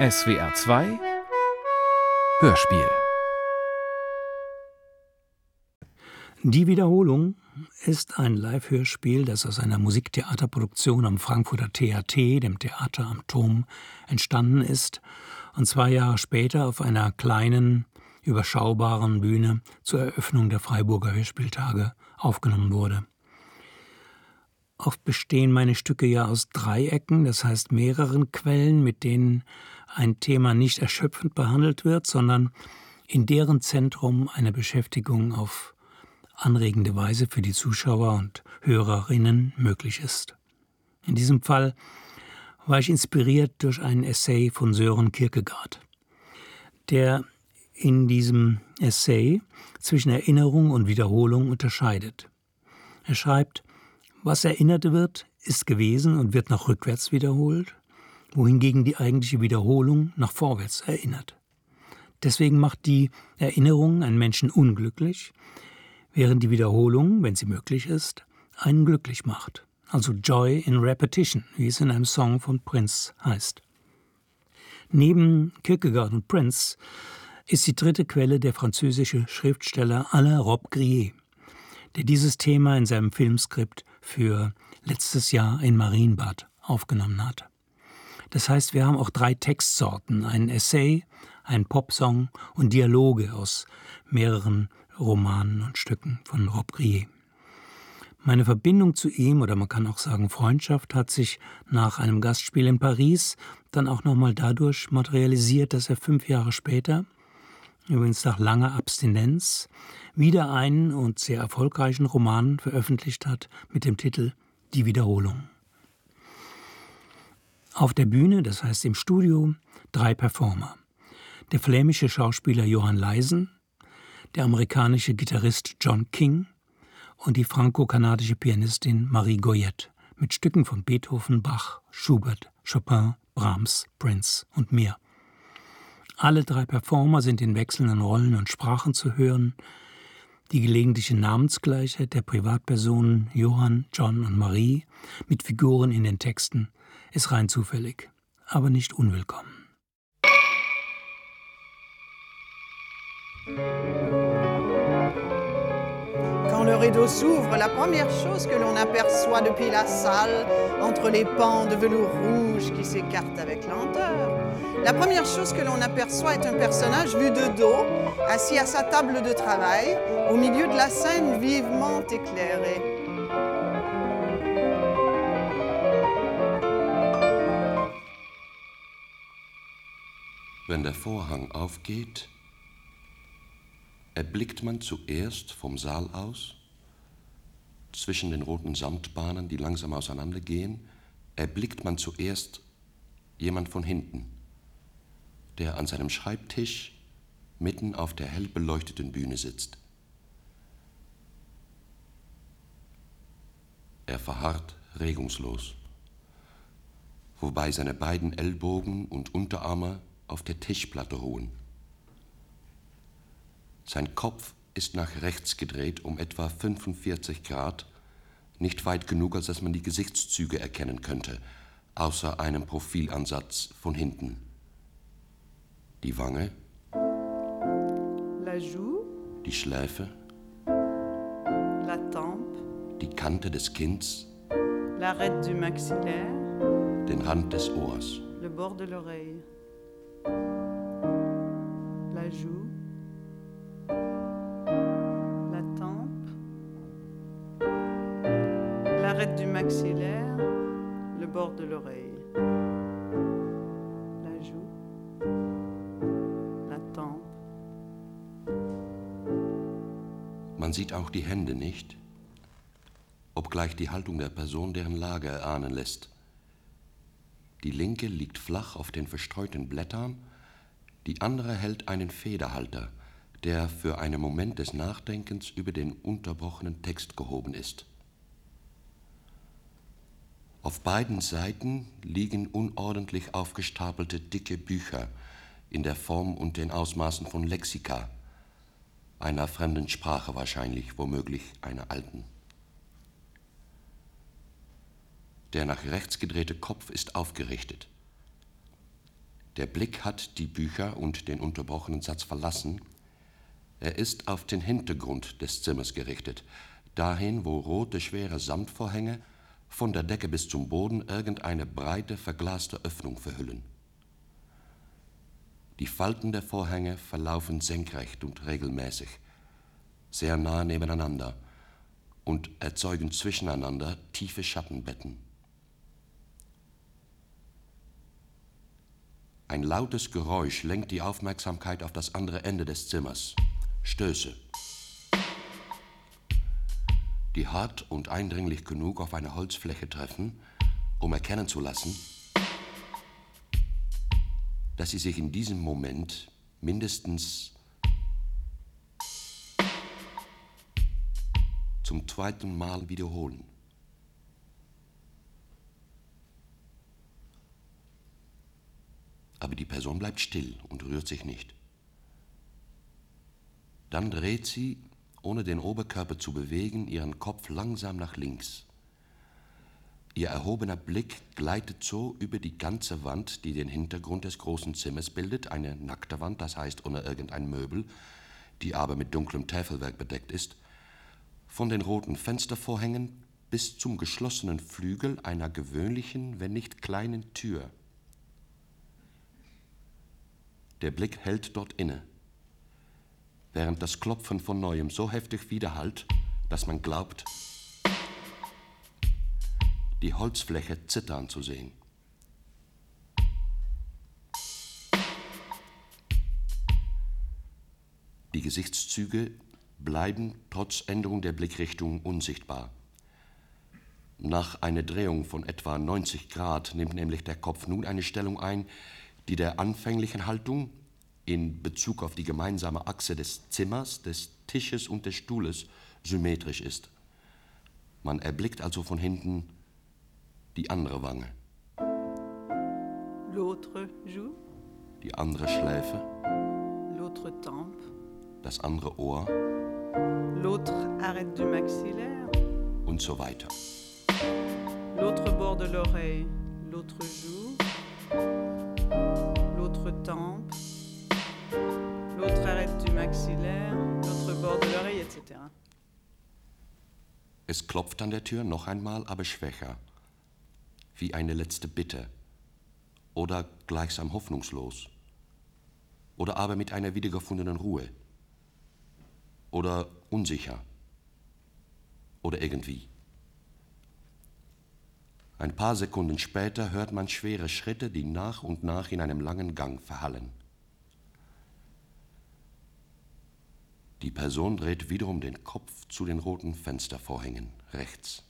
SWR 2 Hörspiel Die Wiederholung ist ein Live-Hörspiel, das aus einer Musiktheaterproduktion am Frankfurter THT, dem Theater am Turm, entstanden ist und zwei Jahre später auf einer kleinen, überschaubaren Bühne zur Eröffnung der Freiburger Hörspieltage aufgenommen wurde. Oft bestehen meine Stücke ja aus Dreiecken, das heißt mehreren Quellen, mit denen ein Thema nicht erschöpfend behandelt wird, sondern in deren Zentrum eine Beschäftigung auf anregende Weise für die Zuschauer und Hörerinnen möglich ist. In diesem Fall war ich inspiriert durch einen Essay von Sören Kierkegaard, der in diesem Essay zwischen Erinnerung und Wiederholung unterscheidet. Er schreibt, was erinnert wird, ist gewesen und wird nach rückwärts wiederholt, wohingegen die eigentliche Wiederholung nach vorwärts erinnert. Deswegen macht die Erinnerung einen Menschen unglücklich, während die Wiederholung, wenn sie möglich ist, einen glücklich macht. Also Joy in Repetition, wie es in einem Song von Prince heißt. Neben Kierkegaard und Prince ist die dritte Quelle der französische Schriftsteller Alain Rob Grier, der dieses Thema in seinem Filmskript für letztes Jahr in Marienbad aufgenommen hat. Das heißt, wir haben auch drei Textsorten, einen Essay, einen Popsong und Dialoge aus mehreren Romanen und Stücken von Rob Grier. Meine Verbindung zu ihm, oder man kann auch sagen Freundschaft, hat sich nach einem Gastspiel in Paris dann auch nochmal dadurch materialisiert, dass er fünf Jahre später, übrigens nach langer Abstinenz, wieder einen und sehr erfolgreichen Roman veröffentlicht hat mit dem Titel Die Wiederholung. Auf der Bühne, das heißt im Studio, drei Performer. Der flämische Schauspieler Johann Leisen, der amerikanische Gitarrist John King und die franco-kanadische Pianistin Marie Goyette mit Stücken von Beethoven, Bach, Schubert, Chopin, Brahms, Prince und mehr. Alle drei Performer sind in wechselnden Rollen und Sprachen zu hören. Die gelegentliche Namensgleichheit der Privatpersonen Johann, John und Marie mit Figuren in den Texten ist rein zufällig, aber nicht unwillkommen. Quand le rideau s'ouvre, la première chose que l'on aperçoit depuis la salle, entre les pans de velours rouge qui s'écartent avec lenteur, la première chose que l'on aperçoit est un personnage vu de dos, assis à sa table de travail, au milieu de la scène vivement éclairée. Wenn der Vorhang aufgeht, erblickt man zuerst vom Saal aus, zwischen den roten Samtbahnen, die langsam auseinandergehen, erblickt man zuerst jemand von hinten, der an seinem Schreibtisch mitten auf der hell beleuchteten Bühne sitzt. Er verharrt regungslos, wobei seine beiden Ellbogen und Unterarme auf der Tischplatte ruhen. Sein Kopf ist nach rechts gedreht um etwa 45 Grad, nicht weit genug, als dass man die Gesichtszüge erkennen könnte, außer einem Profilansatz von hinten. Die Wange, La joue, die Schläfe, la tempe, die Kante des Kinns, l'arête du maxillaire, den Rand des Ohrs. La joue, la tempe, l'arête du maxillaire, le bord de l'oreille. La joue, la tempe, Man sieht auch die Hände nicht, obgleich die Haltung der Person deren Lage erahnen lässt. Die linke liegt flach auf den verstreuten Blättern, die andere hält einen Federhalter, der für einen Moment des Nachdenkens über den unterbrochenen Text gehoben ist. Auf beiden Seiten liegen unordentlich aufgestapelte dicke Bücher in der Form und den Ausmaßen von Lexika, einer fremden Sprache wahrscheinlich, womöglich einer alten. Der nach rechts gedrehte Kopf ist aufgerichtet. Der Blick hat die Bücher und den unterbrochenen Satz verlassen. Er ist auf den Hintergrund des Zimmers gerichtet, dahin, wo rote, schwere Samtvorhänge von der Decke bis zum Boden irgendeine breite, verglaste Öffnung verhüllen. Die Falten der Vorhänge verlaufen senkrecht und regelmäßig, sehr nah nebeneinander und erzeugen zwischeneinander tiefe Schattenbetten. Ein lautes Geräusch lenkt die Aufmerksamkeit auf das andere Ende des Zimmers. Stöße. Die hart und eindringlich genug auf eine Holzfläche treffen, um erkennen zu lassen, dass sie sich in diesem Moment mindestens zum zweiten Mal wiederholen. Aber die Person bleibt still und rührt sich nicht. Dann dreht sie, ohne den Oberkörper zu bewegen, ihren Kopf langsam nach links. Ihr erhobener Blick gleitet so über die ganze Wand, die den Hintergrund des großen Zimmers bildet, eine nackte Wand, das heißt ohne irgendein Möbel, die aber mit dunklem Täfelwerk bedeckt ist, von den roten Fenstervorhängen bis zum geschlossenen Flügel einer gewöhnlichen, wenn nicht kleinen Tür. Der Blick hält dort inne, während das Klopfen von neuem so heftig widerhallt, dass man glaubt, die Holzfläche zittern zu sehen. Die Gesichtszüge bleiben trotz Änderung der Blickrichtung unsichtbar. Nach einer Drehung von etwa 90 Grad nimmt nämlich der Kopf nun eine Stellung ein, die der anfänglichen Haltung in Bezug auf die gemeinsame Achse des Zimmers, des Tisches und des Stuhles symmetrisch ist. Man erblickt also von hinten die andere Wange. L'autre joue, Die andere Schläfe, l'autre tempe, das andere Ohr. L'autre arête du maxillaire, und so weiter. l'autre bord de l'oreille, l'autre joue, maxillaire, l'autre bord de l'oreille, etc. Es klopft an der Tür noch einmal, aber schwächer, wie eine letzte Bitte oder gleichsam hoffnungslos oder aber mit einer wiedergefundenen Ruhe oder unsicher oder irgendwie. Ein paar Sekunden später hört man schwere Schritte, die nach und nach in einem langen Gang verhallen. Die Person dreht wiederum den Kopf zu den roten Fenstervorhängen rechts.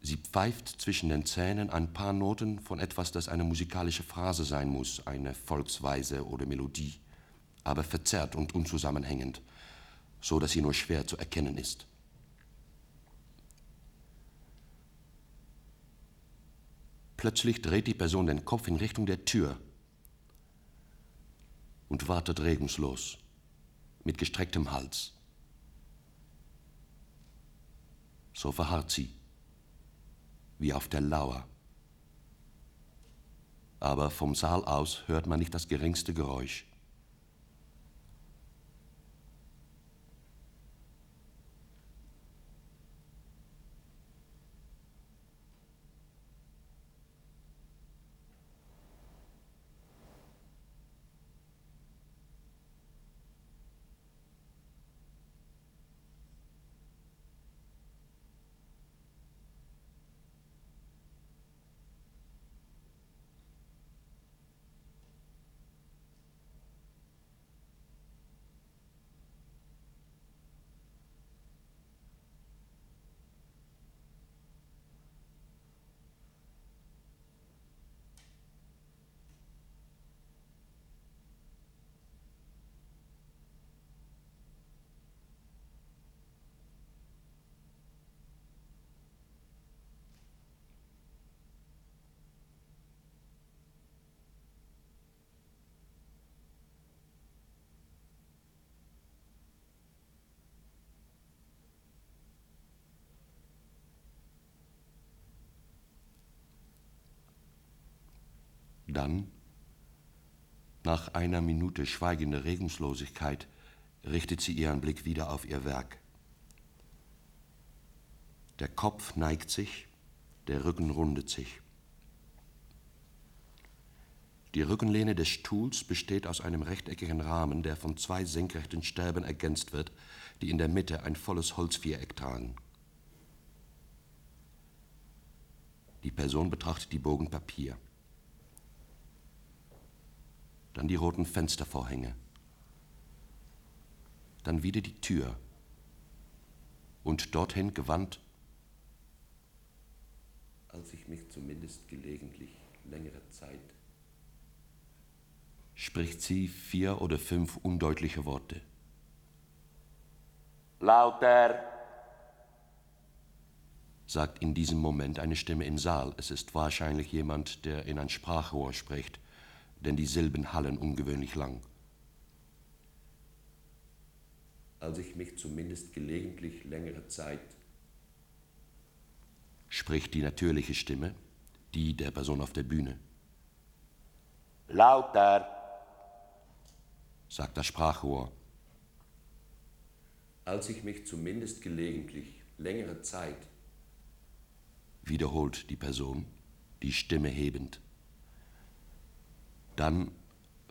Sie pfeift zwischen den Zähnen ein paar Noten von etwas, das eine musikalische Phrase sein muss, eine Volksweise oder Melodie, aber verzerrt und unzusammenhängend, so dass sie nur schwer zu erkennen ist. Plötzlich dreht die Person den Kopf in Richtung der Tür und wartet regungslos, mit gestrecktem Hals. So verharrt sie wie auf der Lauer. Aber vom Saal aus hört man nicht das geringste Geräusch. Dann, nach einer Minute schweigender Regungslosigkeit, richtet sie ihren Blick wieder auf ihr Werk. Der Kopf neigt sich, der Rücken rundet sich. Die Rückenlehne des Stuhls besteht aus einem rechteckigen Rahmen, der von zwei senkrechten Stäben ergänzt wird, die in der Mitte ein volles Holzviereck tragen. Die Person betrachtet die Bogen Papier. Dann die roten Fenstervorhänge. Dann wieder die Tür. Und dorthin gewandt, als ich mich zumindest gelegentlich längere Zeit spricht sie vier oder fünf undeutliche Worte. Lauter! sagt in diesem Moment eine Stimme im Saal. Es ist wahrscheinlich jemand, der in ein Sprachrohr spricht, denn die Silben hallen ungewöhnlich lang. Als ich mich zumindest gelegentlich längere Zeit spricht die natürliche Stimme, die der Person auf der Bühne. Lauter! sagt das Sprachrohr. Als ich mich zumindest gelegentlich längere Zeit, wiederholt die Person, die Stimme hebend. Dann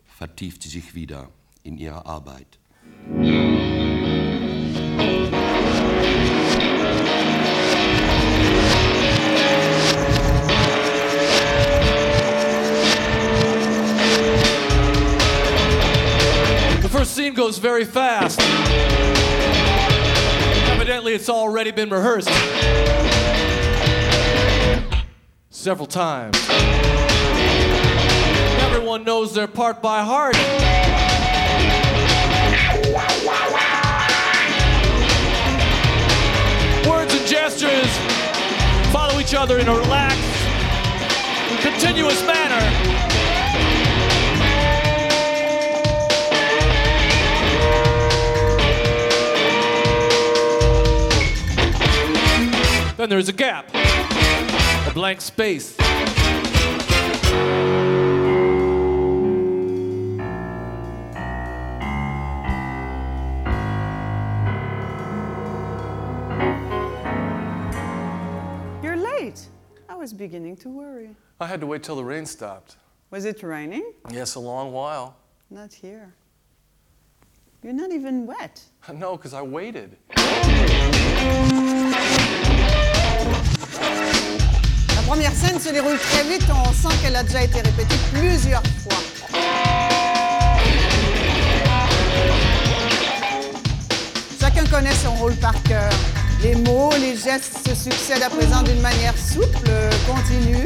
vertieft sie sich wieder in ihre Arbeit. first scene goes very fast. Evidently, it's already been rehearsed several times. Everyone knows their part by heart. Words and gestures follow each other in a relaxed, continuous manner. Then there's a gap, a blank space. Beginning to worry. I had to wait till the rain stopped. Was it raining? Yes, a long while. Not here. You're not even wet. No, because I waited. La première scène se déroule très vite, on sent qu'elle a déjà été répétée plusieurs fois. Chacun connaît son rôle par cœur. Les mots, les gestes se succèdent à présent d'une manière souple, continue.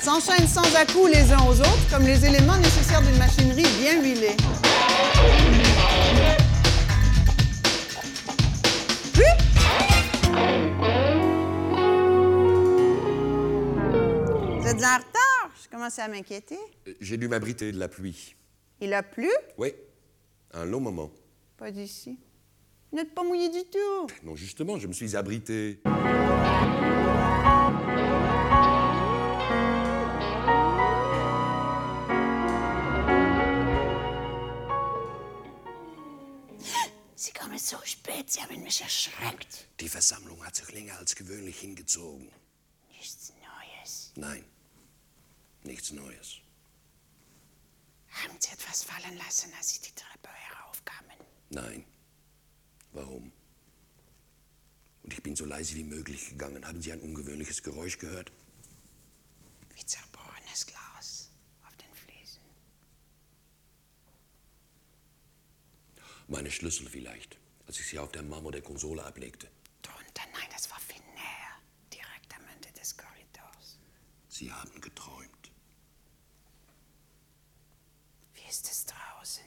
S'enchaînent sans à-coups les uns aux autres, comme les éléments nécessaires d'une machinerie bien huilée. Vous êtes en retard? Je commence à m'inquiéter. J'ai dû m'abriter de la pluie. Il a plu? Oui, un long moment. Pas d'ici. Vous n'êtes pas mouillé du tout. Non, justement, je me suis abrité. Sie kommen so spät, Sie haben mich erschreckt. Die Versammlung hat sich länger als gewöhnlich hingezogen. Nichts Neues. Nein, nichts Neues. Haben Sie etwas fallen lassen, als Sie die Treppe heraufkamen? Nein. Warum? Und ich bin so leise wie möglich gegangen. Haben Sie ein ungewöhnliches Geräusch gehört? Wie zerbrochenes Glas auf den Fliesen. Meine Schlüssel vielleicht, als ich sie auf der Marmor der Konsole ablegte. Drunter, nein, das war viel näher. Direkt am Ende des Korridors. Sie haben geträumt. Wie ist es draußen?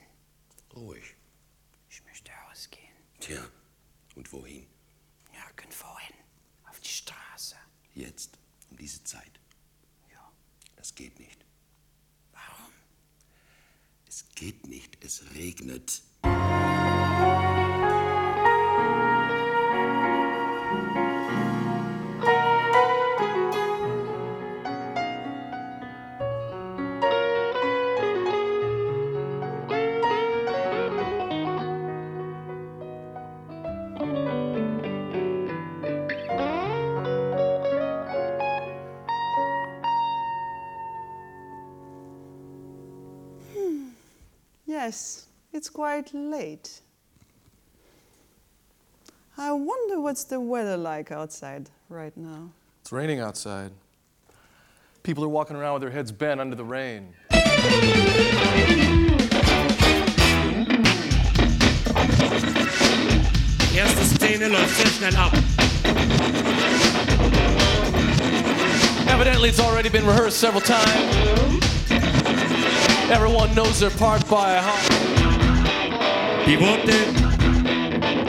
Ruhig. Tja, und wohin? Nirgendwohin. Auf die Straße. Jetzt, um diese Zeit. Ja. Das geht nicht. Warum? Es geht nicht, es regnet. Quite late. I wonder what's the weather like outside right now. It's raining outside. People are walking around with their heads bent under the rain. Erste Szene läuft sehr schnell ab. Evidently, it's already been rehearsed several times. Everyone knows their part by heart. Die Worte,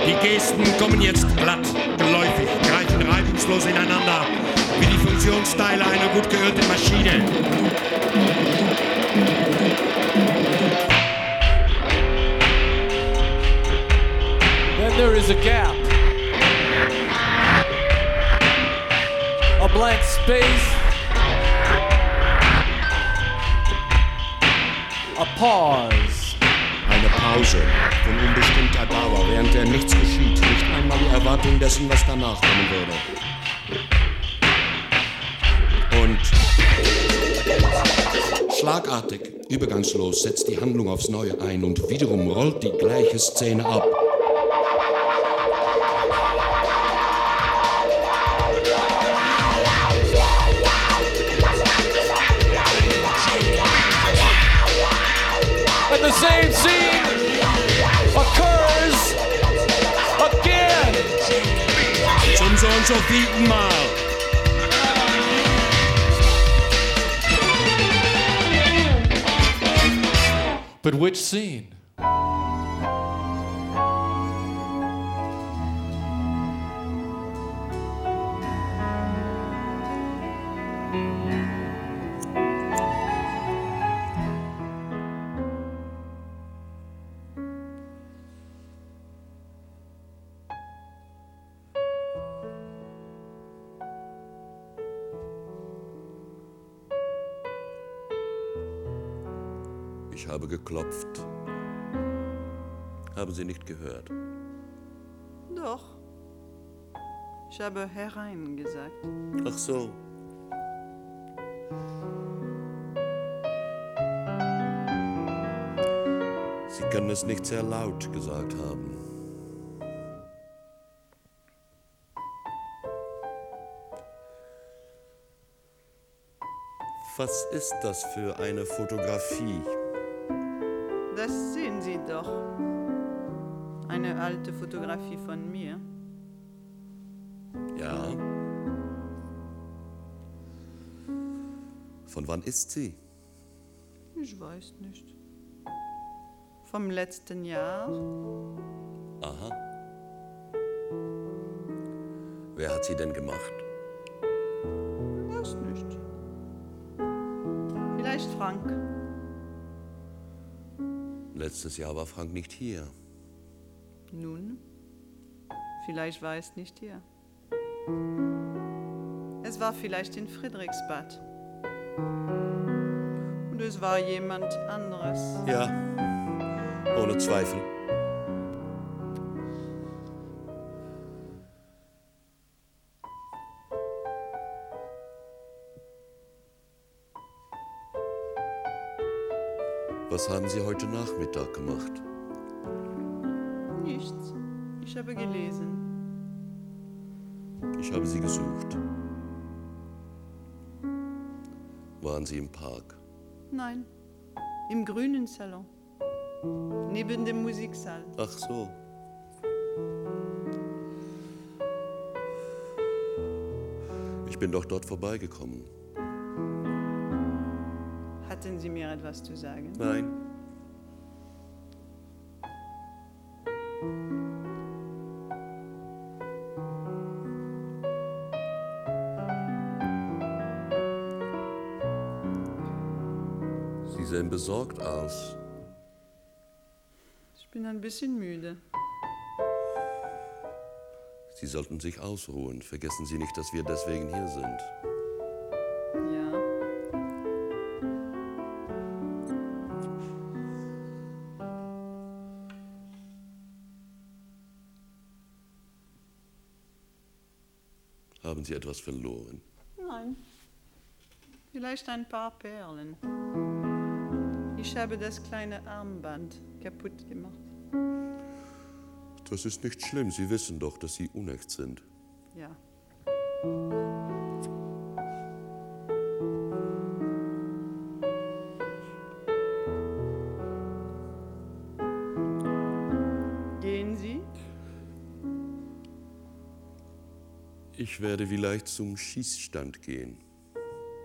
die Gesten kommen jetzt glatt, geläufig, greifen reibungslos ineinander, wie die Funktionsteile einer gut geölten Maschine. Then there is a gap. A blank space. A pause. Pause von unbestimmter Dauer, während der nichts geschieht, nicht einmal die Erwartung dessen, was danach kommen würde. Und schlagartig, übergangslos setzt die Handlung aufs Neue ein und wiederum rollt die gleiche Szene ab. Zum so und so vielten Mal. But which scene? Geklopft. Haben Sie nicht gehört? Doch. Ich habe herein gesagt. Ach so. Sie können es nicht sehr laut gesagt haben. Was ist das für eine Fotografie? Alte Fotografie von mir. Ja. Von wann ist sie? Ich weiß nicht. Vom letzten Jahr? Aha. Wer hat sie denn gemacht? Weiß nicht. Vielleicht Frank. Letztes Jahr war Frank nicht hier. Nun? Vielleicht war es nicht hier. Es war vielleicht in Friedrichsbad. Und es war jemand anderes. Ja, ohne Zweifel. Was haben Sie heute Nachmittag gemacht? Ich habe gelesen. Ich habe Sie gesucht. Waren Sie im Park? Nein. Im grünen Salon. Neben dem Musiksaal. Ach so. Ich bin doch dort vorbeigekommen. Hatten Sie mir etwas zu sagen? Nein. Bisschen müde. Sie sollten sich ausruhen. Vergessen Sie nicht, dass wir deswegen hier sind. Ja. Haben Sie etwas verloren? Nein. Vielleicht ein paar Perlen. Ich Ich habe das kleine Armband kaputt gemacht. Das ist nicht schlimm. Sie wissen doch, dass Sie unecht sind. Ja. Gehen Sie? Ich werde vielleicht zum Schießstand gehen.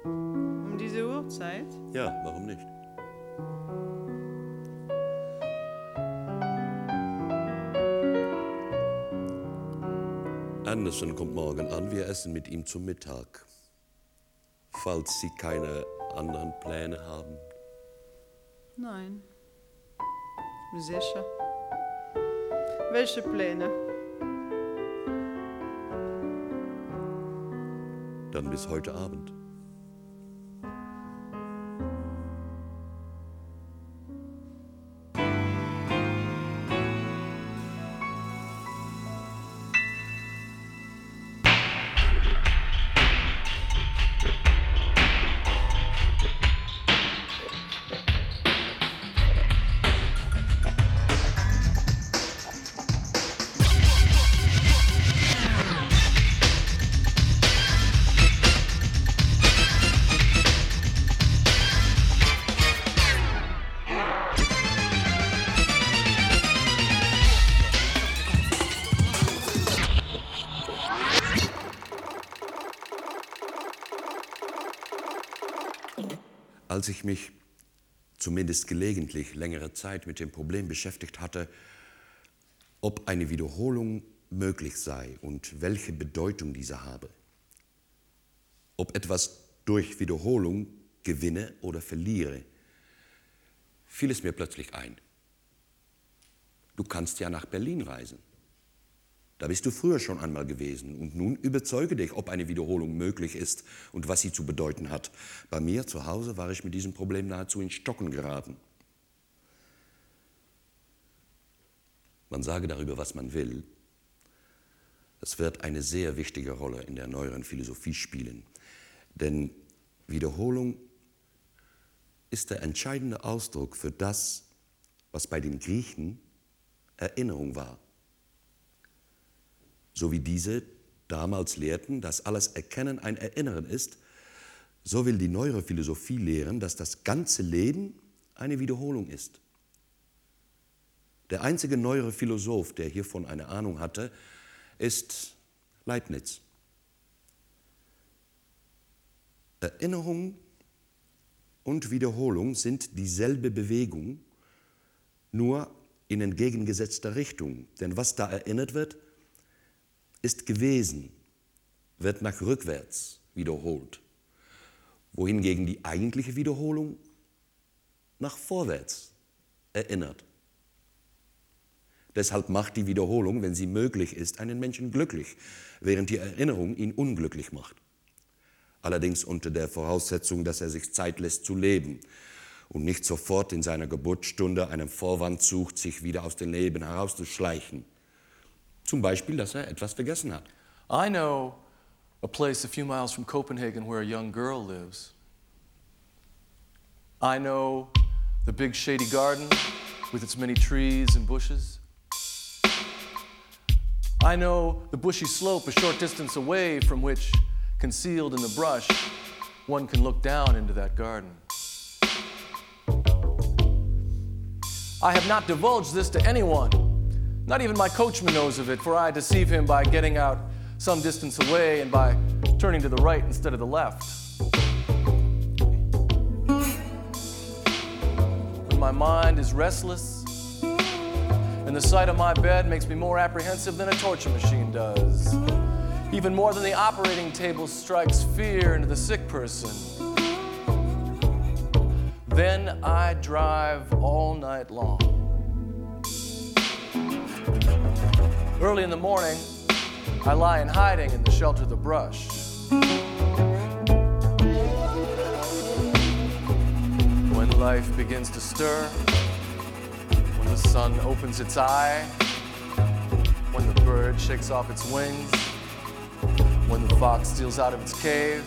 Um diese Uhrzeit? Ja, warum nicht? Anderson kommt morgen an. Wir essen mit ihm zum Mittag. Falls Sie keine anderen Pläne haben. Nein. Sicher. Welche Pläne? Dann bis heute Abend. Als ich mich zumindest gelegentlich längere Zeit mit dem Problem beschäftigt hatte, ob eine Wiederholung möglich sei und welche Bedeutung diese habe, ob etwas durch Wiederholung gewinne oder verliere, fiel es mir plötzlich ein. Du kannst ja nach Berlin reisen. Da bist du früher schon einmal gewesen und nun überzeuge dich, ob eine Wiederholung möglich ist und was sie zu bedeuten hat. Bei mir zu Hause war ich mit diesem Problem nahezu in Stocken geraten. Man sage darüber, was man will. Es wird eine sehr wichtige Rolle in der neueren Philosophie spielen. Denn Wiederholung ist der entscheidende Ausdruck für das, was bei den Griechen Erinnerung war so wie diese damals lehrten, dass alles Erkennen ein Erinnern ist, so will die neuere Philosophie lehren, dass das ganze Leben eine Wiederholung ist. Der einzige neuere Philosoph, der hiervon eine Ahnung hatte, ist Leibniz. Erinnerung und Wiederholung sind dieselbe Bewegung, nur in entgegengesetzter Richtung. Denn was da erinnert wird, ist gewesen, wird nach rückwärts wiederholt, wohingegen die eigentliche Wiederholung nach vorwärts erinnert. Deshalb macht die Wiederholung, wenn sie möglich ist, einen Menschen glücklich, während die Erinnerung ihn unglücklich macht. Allerdings unter der Voraussetzung, dass er sich Zeit lässt zu leben und nicht sofort in seiner Geburtsstunde einen Vorwand sucht, sich wieder aus dem Leben herauszuschleichen. Zum Beispiel, dass er etwas vergessen hat. I know a place a few miles from Copenhagen where a young girl lives. I know the big shady garden with its many trees and bushes. I know the bushy slope a short distance away from which, concealed in the brush, one can look down into that garden. I have not divulged this to anyone. Not even my coachman knows of it, for I deceive him by getting out some distance away and by turning to the right instead of the left. When my mind is restless, and the sight of my bed makes me more apprehensive than a torture machine does, even more than the operating table strikes fear into the sick person. Then I drive all night long. Early in the morning, I lie in hiding in the shelter of the brush. When life begins to stir, when the sun opens its eye, when the bird shakes off its wings, when the fox steals out of its cave,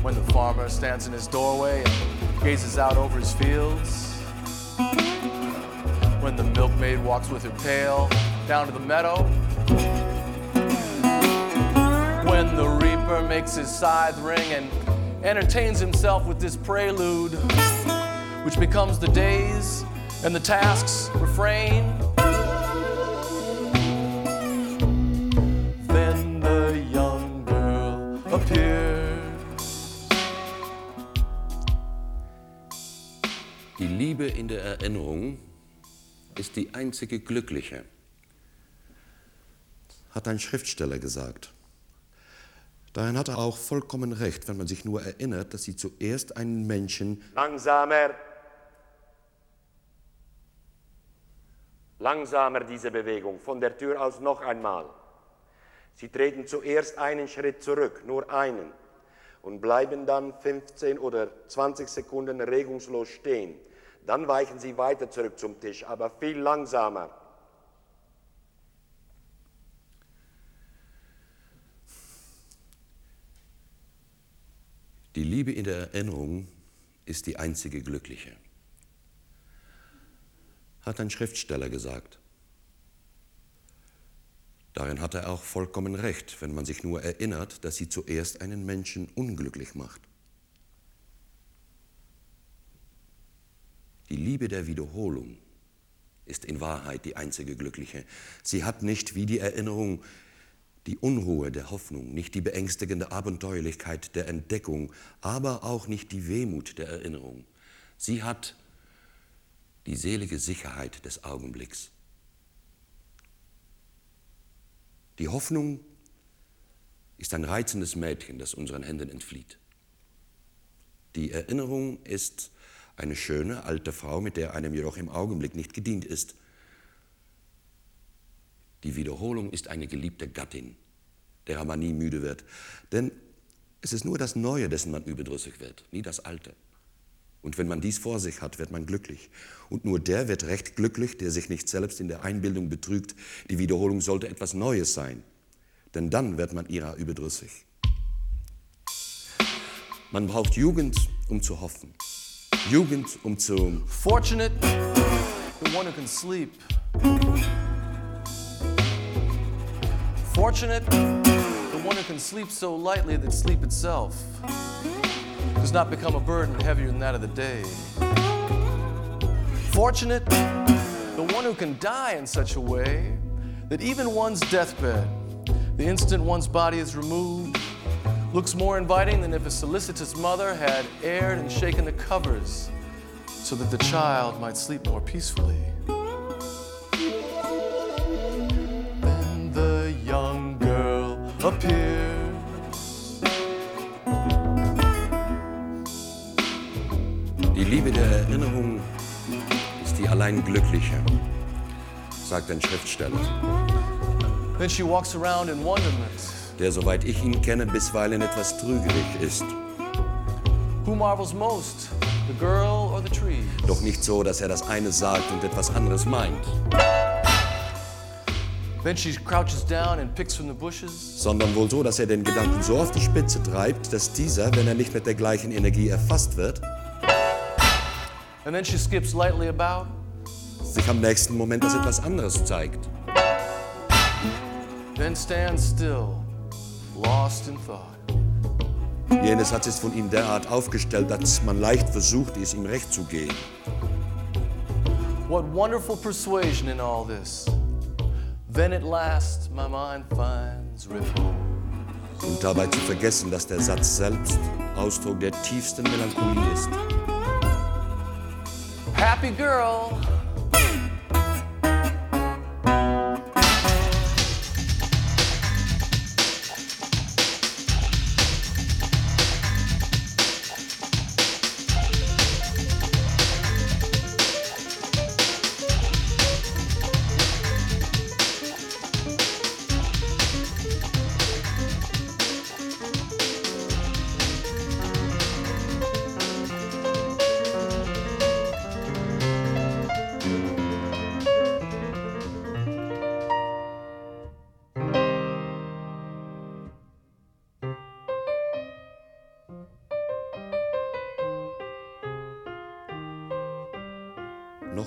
when the farmer stands in his doorway and gazes out over his fields. When the milkmaid walks with her pail down to the meadow. When the reaper makes his scythe ring and entertains himself with this prelude, which becomes the day's and the task's refrain. Then the young girl appears. Die Liebe in der Erinnerung ist die einzige glückliche, hat ein Schriftsteller gesagt. Darin hat er auch vollkommen recht, wenn man sich nur erinnert, dass sie zuerst einen Menschen Langsamer. Langsamer diese Bewegung, von der Tür aus noch einmal. Sie treten zuerst einen Schritt zurück, nur einen, und bleiben dann 15 oder 20 Sekunden regungslos stehen. Dann weichen Sie weiter zurück zum Tisch, aber viel langsamer. Die Liebe in der Erinnerung ist die einzige glückliche, hat ein Schriftsteller gesagt. Darin hat er auch vollkommen recht, wenn man sich nur erinnert, dass sie zuerst einen Menschen unglücklich macht. Die Liebe der Wiederholung ist in Wahrheit die einzige glückliche. Sie hat nicht wie die Erinnerung die Unruhe der Hoffnung, nicht die beängstigende Abenteuerlichkeit der Entdeckung, aber auch nicht die Wehmut der Erinnerung. Sie hat die selige Sicherheit des Augenblicks. Die Hoffnung ist ein reizendes Mädchen, das unseren Händen entflieht. Die Erinnerung ist eine schöne alte Frau, mit der einem jedoch im Augenblick nicht gedient ist. Die Wiederholung ist eine geliebte Gattin, derer man nie müde wird. Denn es ist nur das Neue, dessen man überdrüssig wird, nie das Alte. Und wenn man dies vor sich hat, wird man glücklich. Und nur der wird recht glücklich, der sich nicht selbst in der Einbildung betrügt, die Wiederholung sollte etwas Neues sein. Denn dann wird man ihrer überdrüssig. Man braucht Jugend, um zu hoffen. Jugend, um zu... Fortunate, the one who can sleep. Fortunate, the one who can sleep so lightly that sleep itself does not become a burden heavier than that of the day. Fortunate, the one who can die in such a way that even one's deathbed, the instant one's body is removed, looks more inviting than if a solicitous mother had aired and shaken the covers so that the child might sleep more peacefully. Ist die allein glückliche, sagt ein Schriftsteller, Then she walks around in wonderment. der, soweit ich ihn kenne, bisweilen etwas trügerig ist. Who marvels most, the girl or the tree? Doch nicht so, dass er das eine sagt und etwas anderes meint, Then she crouches down and picks from the bushes. sondern wohl so, dass er den Gedanken so auf die Spitze treibt, dass dieser, wenn er nicht mit der gleichen Energie erfasst wird, And then she skips lightly about. Sich am nächsten Moment als etwas anderes zeigt. Then stands still, lost in thought. Jenes hat sich von ihm derart aufgestellt, dass man leicht versucht, es ihm recht zu gehen. What wonderful persuasion in all this. Then at last my mind finds repose. Und dabei zu vergessen, dass der Satz selbst Ausdruck der tiefsten Melancholie ist. Happy girl.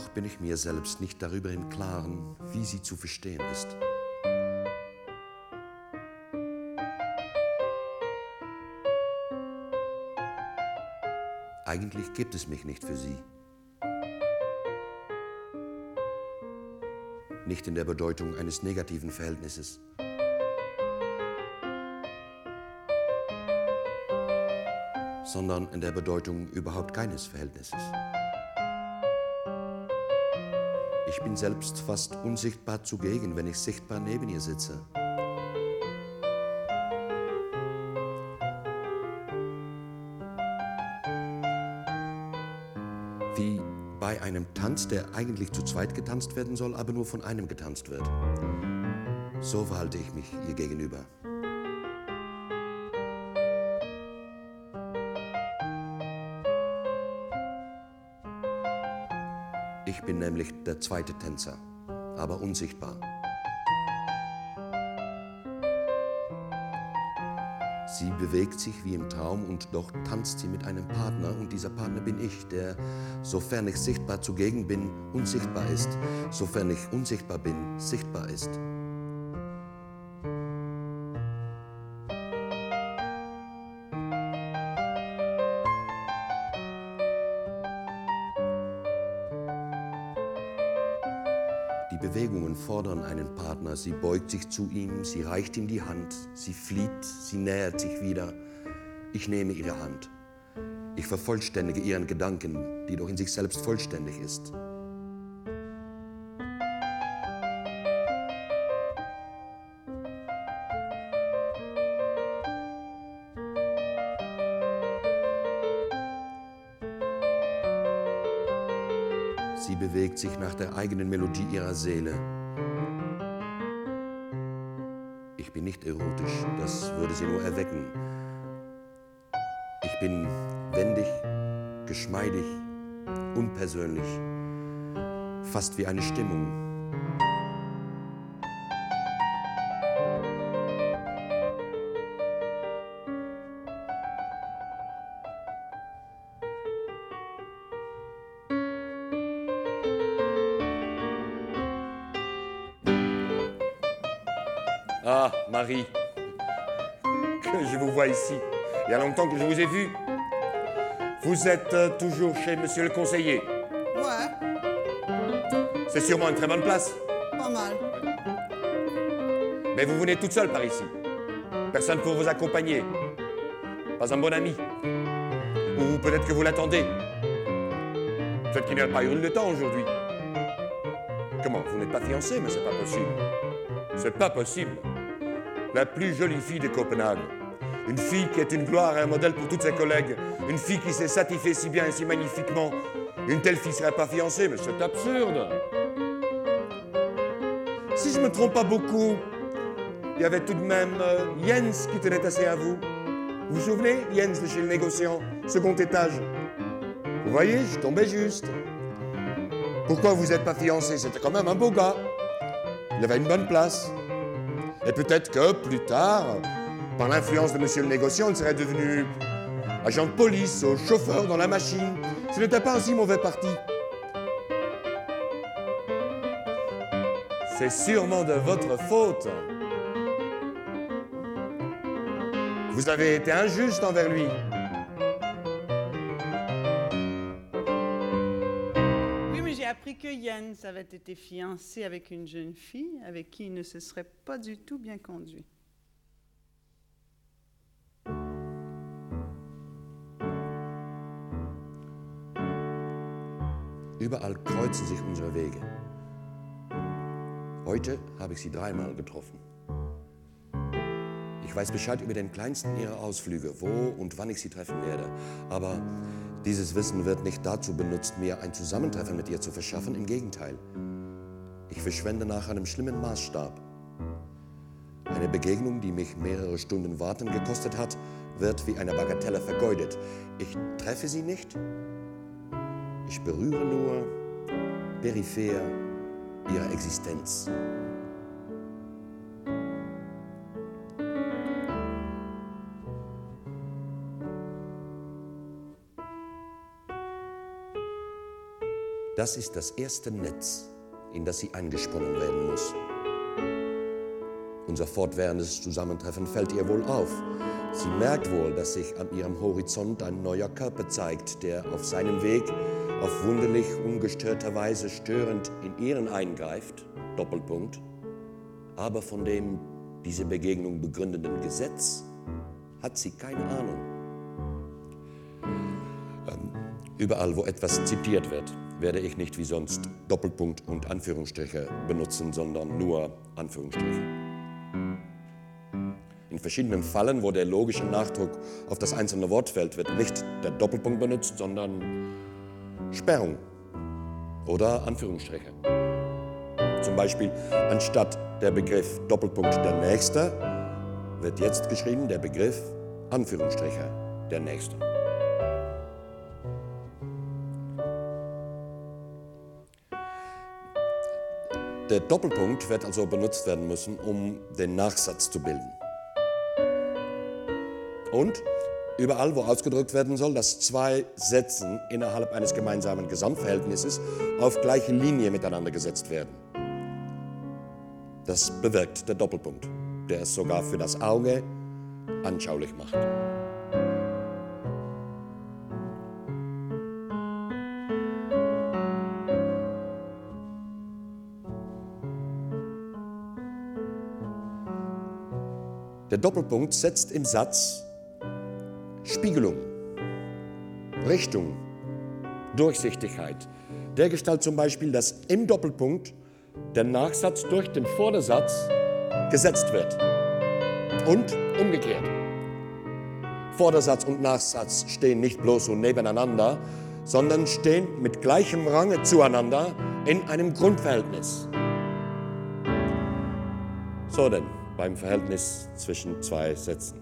Noch bin ich mir selbst nicht darüber im Klaren, wie sie zu verstehen ist. Eigentlich gibt es mich nicht für sie. Nicht in der Bedeutung eines negativen Verhältnisses. sondern in der Bedeutung überhaupt keines Verhältnisses. Ich bin selbst fast unsichtbar zugegen, wenn ich sichtbar neben ihr sitze. Wie bei einem Tanz, der eigentlich zu zweit getanzt werden soll, aber nur von einem getanzt wird. So verhalte ich mich ihr gegenüber. Bin nämlich der zweite Tänzer, aber unsichtbar. Sie bewegt sich wie im Traum und doch tanzt sie mit einem Partner und dieser Partner bin ich, der, sofern ich sichtbar zugegen bin, unsichtbar ist, sofern ich unsichtbar bin, sichtbar ist. Partner. Sie beugt sich zu ihm, sie reicht ihm die Hand, sie flieht, sie nähert sich wieder. Ich nehme ihre Hand. Ich vervollständige ihren Gedanken, die doch in sich selbst vollständig ist. Sie bewegt sich nach der eigenen Melodie ihrer Seele. Nicht erotisch, das würde sie nur erwecken. Ich bin wendig, geschmeidig, unpersönlich, fast wie eine Stimmung. Longtemps que je vous ai vu. Vous êtes euh, toujours chez monsieur le conseiller. Ouais, C'est sûrement une très bonne place. pas mal. Mais vous venez toute seule par ici. Personne pour vous accompagner. Pas un bon ami. Ou peut-être que vous l'attendez. Peut-être qu'il n'y a pas eu le temps aujourd'hui. Comment Vous n'êtes pas fiancé, mais c'est pas possible. C'est pas possible. La plus jolie fille de Copenhague. Une fille qui est une gloire et un modèle pour toutes ses collègues. Une fille qui s'est satisfait si bien et si magnifiquement. Une telle fille serait pas fiancée, mais c'est absurde. Si je me trompe pas beaucoup, il y avait tout de même euh, Jens qui tenait assez à vous. Vous vous souvenez Jens de chez le négociant, second étage? Vous voyez, je tombais juste. Pourquoi vous n'êtes pas fiancé? C'était quand même un beau gars. Il avait une bonne place. Et peut-être que plus tard, par l'influence de monsieur le négociant, il serait devenu agent de police, ou chauffeur dans la machine. Ce n'était pas un si mauvais parti. C'est sûrement de votre faute. Vous avez été injuste envers lui. Oui, mais j'ai appris que Jens avait été fiancé avec une jeune fille avec qui il ne se serait pas du tout bien conduit. Überall kreuzen sich unsere Wege. Heute habe ich sie dreimal getroffen. Ich weiß Bescheid über den kleinsten ihrer Ausflüge, wo und wann ich sie treffen werde. Aber dieses Wissen wird nicht dazu benutzt, mir ein Zusammentreffen mit ihr zu verschaffen. Im Gegenteil. Ich verschwende nach einem schlimmen Maßstab. Eine Begegnung, die mich mehrere Stunden Warten gekostet hat, wird wie eine Bagatelle vergeudet. Ich treffe sie nicht, ich berühre nur peripher ihrer Existenz. Das ist das erste Netz, in das sie eingesponnen werden muss. Unser fortwährendes Zusammentreffen fällt ihr wohl auf. Sie merkt wohl, dass sich an ihrem Horizont ein neuer Körper zeigt, der auf seinem Weg auf wunderlich ungestörter Weise störend in ihren eingreift, Doppelpunkt, aber von dem diese Begegnung begründenden Gesetz hat sie keine Ahnung. Ähm, überall, wo etwas zitiert wird, werde ich nicht wie sonst Doppelpunkt und Anführungsstriche benutzen, sondern nur Anführungsstriche. In verschiedenen Fallen, wo der logische Nachdruck auf das einzelne Wort fällt, wird nicht der Doppelpunkt benutzt, sondern Sperrung oder Anführungsstriche. Zum Beispiel anstatt der Begriff Doppelpunkt der Nächste wird jetzt geschrieben der Begriff Anführungsstriche der Nächste. Der Doppelpunkt wird also benutzt werden müssen, um den Nachsatz zu bilden. Und überall, wo ausgedrückt werden soll, dass zwei Sätzen innerhalb eines gemeinsamen Gesamtverhältnisses auf gleiche Linie miteinander gesetzt werden. Das bewirkt der Doppelpunkt, der es sogar für das Auge anschaulich macht. Der Doppelpunkt setzt im Satz Spiegelung, Richtung, Durchsichtigkeit. Der Gestalt zum Beispiel, dass im Doppelpunkt der Nachsatz durch den Vordersatz gesetzt wird. Und umgekehrt. Vordersatz und Nachsatz stehen nicht bloß so nebeneinander, sondern stehen mit gleichem Range zueinander in einem Grundverhältnis. So denn beim Verhältnis zwischen zwei Sätzen.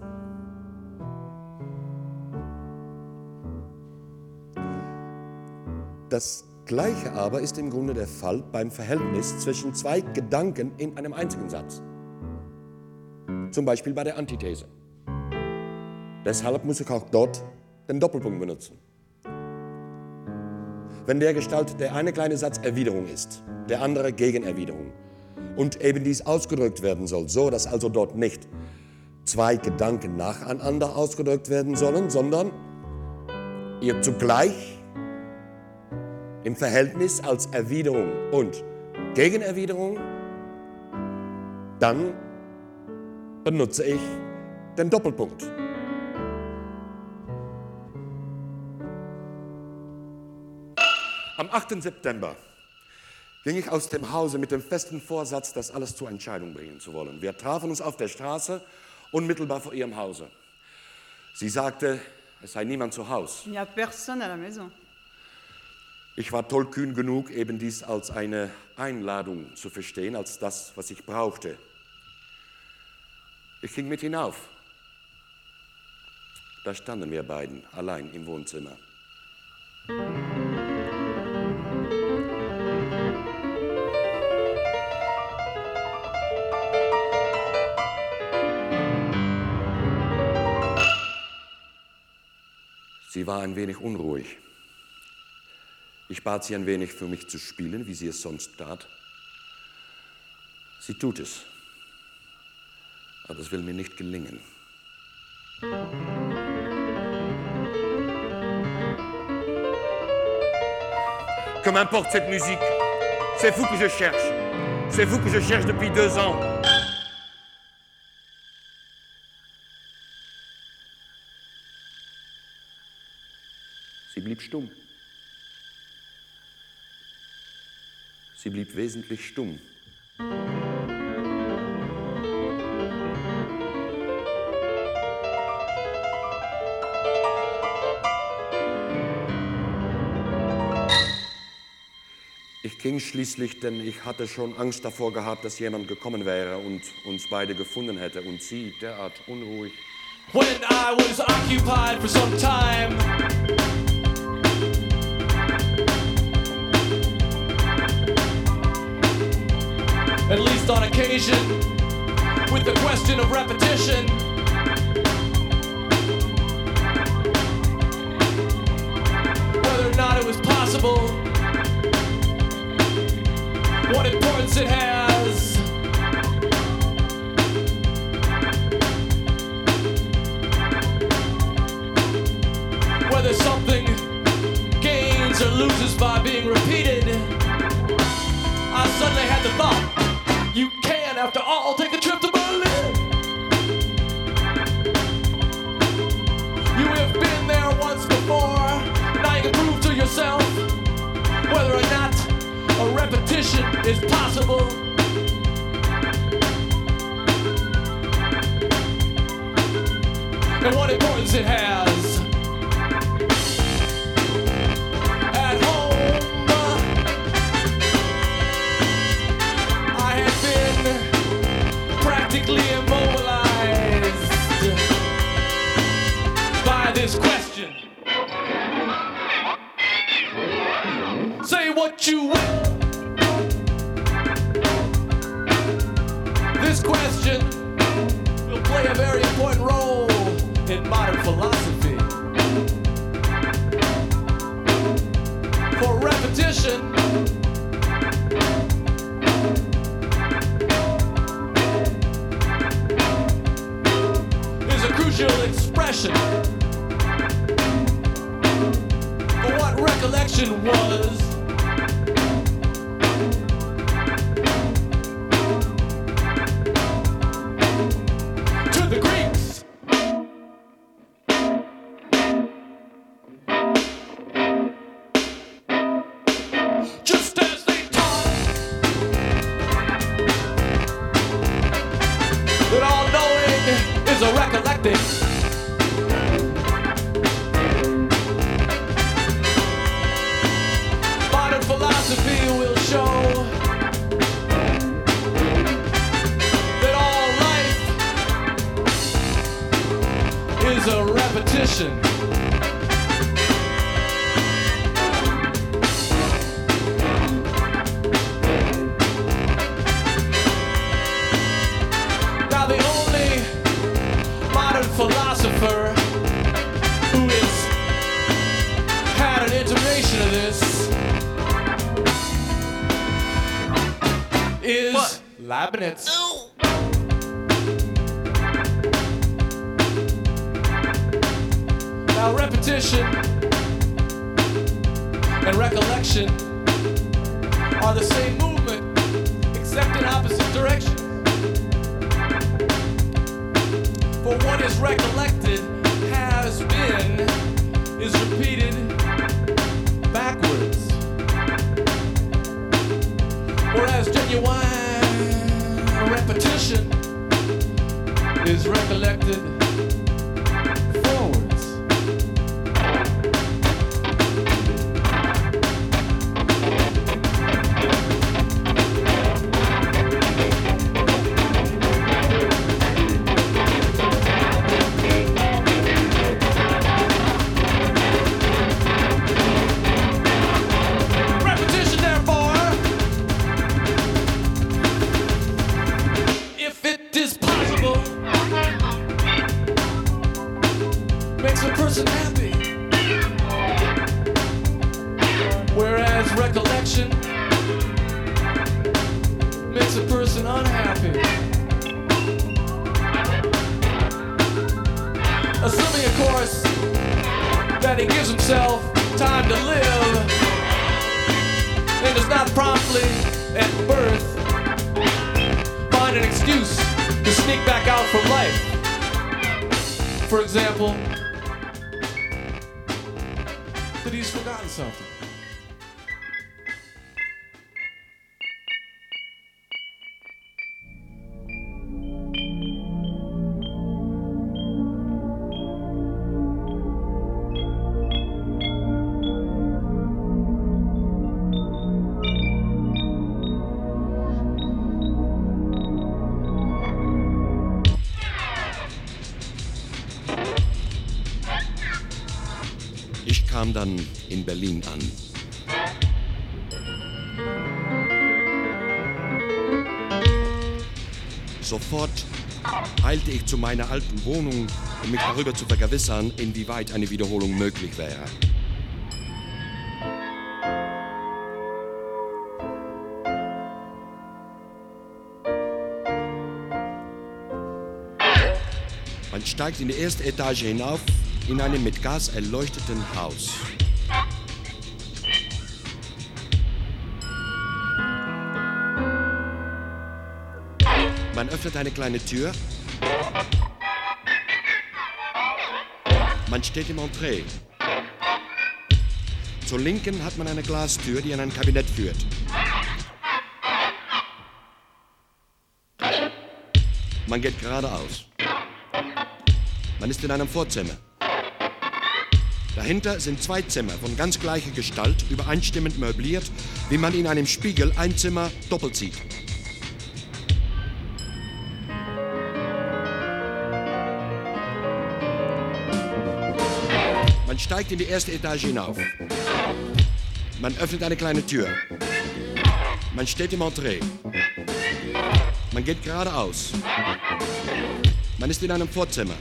Das Gleiche aber ist im Grunde der Fall beim Verhältnis zwischen zwei Gedanken in einem einzigen Satz. Zum Beispiel bei der Antithese. Deshalb muss ich auch dort den Doppelpunkt benutzen. Wenn der Gestalt der eine kleine Satz Erwiderung ist, der andere Gegenerwiderung, und eben dies ausgedrückt werden soll, so dass also dort nicht zwei Gedanken nacheinander ausgedrückt werden sollen, sondern ihr zugleich im Verhältnis als Erwiderung und Gegenerwiderung, dann benutze ich den Doppelpunkt. Am 8. September ging ich aus dem Hause mit dem festen Vorsatz, das alles zur Entscheidung bringen zu wollen. Wir trafen uns auf der Straße, unmittelbar vor ihrem Hause. Sie sagte, es sei niemand zu Hause. Il n'y a personne à la maison. Ich war tollkühn genug, eben dies als eine Einladung zu verstehen, als das, was ich brauchte. Ich ging mit hinauf. Da standen wir beiden allein im Wohnzimmer. Sie war ein wenig unruhig. Ich bat sie ein wenig für mich zu spielen, wie sie es sonst tat. Sie tut es, aber es will mir nicht gelingen. Que m'importe cette musique C'est vous que je cherche. C'est vous que je cherche depuis deux ans. Sie blieb stumm. Sie blieb wesentlich stumm. Ich ging schließlich, denn ich hatte schon Angst davor gehabt, dass jemand gekommen wäre und uns beide gefunden hätte und sie derart unruhig. When I was occupied for some time. at least on occasion, with the question of repetition. Whether or not it was possible, what importance it has. Whether something gains or loses by being repeated. I suddenly had the thought after all, take a trip to Berlin. You have been there once before. Now you can prove to yourself whether or not a repetition is possible. And what importance it has. Assuming, of course, that he gives himself time to live and does not promptly, at birth, find an excuse to sneak back out from life. For example, that he's forgotten something. eilte ich zu meiner alten Wohnung, um mich darüber zu vergewissern, inwieweit eine Wiederholung möglich wäre. Man steigt in die erste Etage hinauf in einem mit Gas erleuchteten Haus. Man öffnet eine kleine Tür Man steht im Entree. Zur Linken hat man eine Glastür, die in ein Kabinett führt. Man geht geradeaus. Man ist in einem Vorzimmer. Dahinter sind zwei Zimmer von ganz gleicher Gestalt, übereinstimmend möbliert, wie man in einem Spiegel ein Zimmer doppelt sieht. Steigt in die erste Etage hinauf. Man öffnet eine kleine Tür. Man steht im Entree. Man geht geradeaus. Man ist in einem Vorzimmer.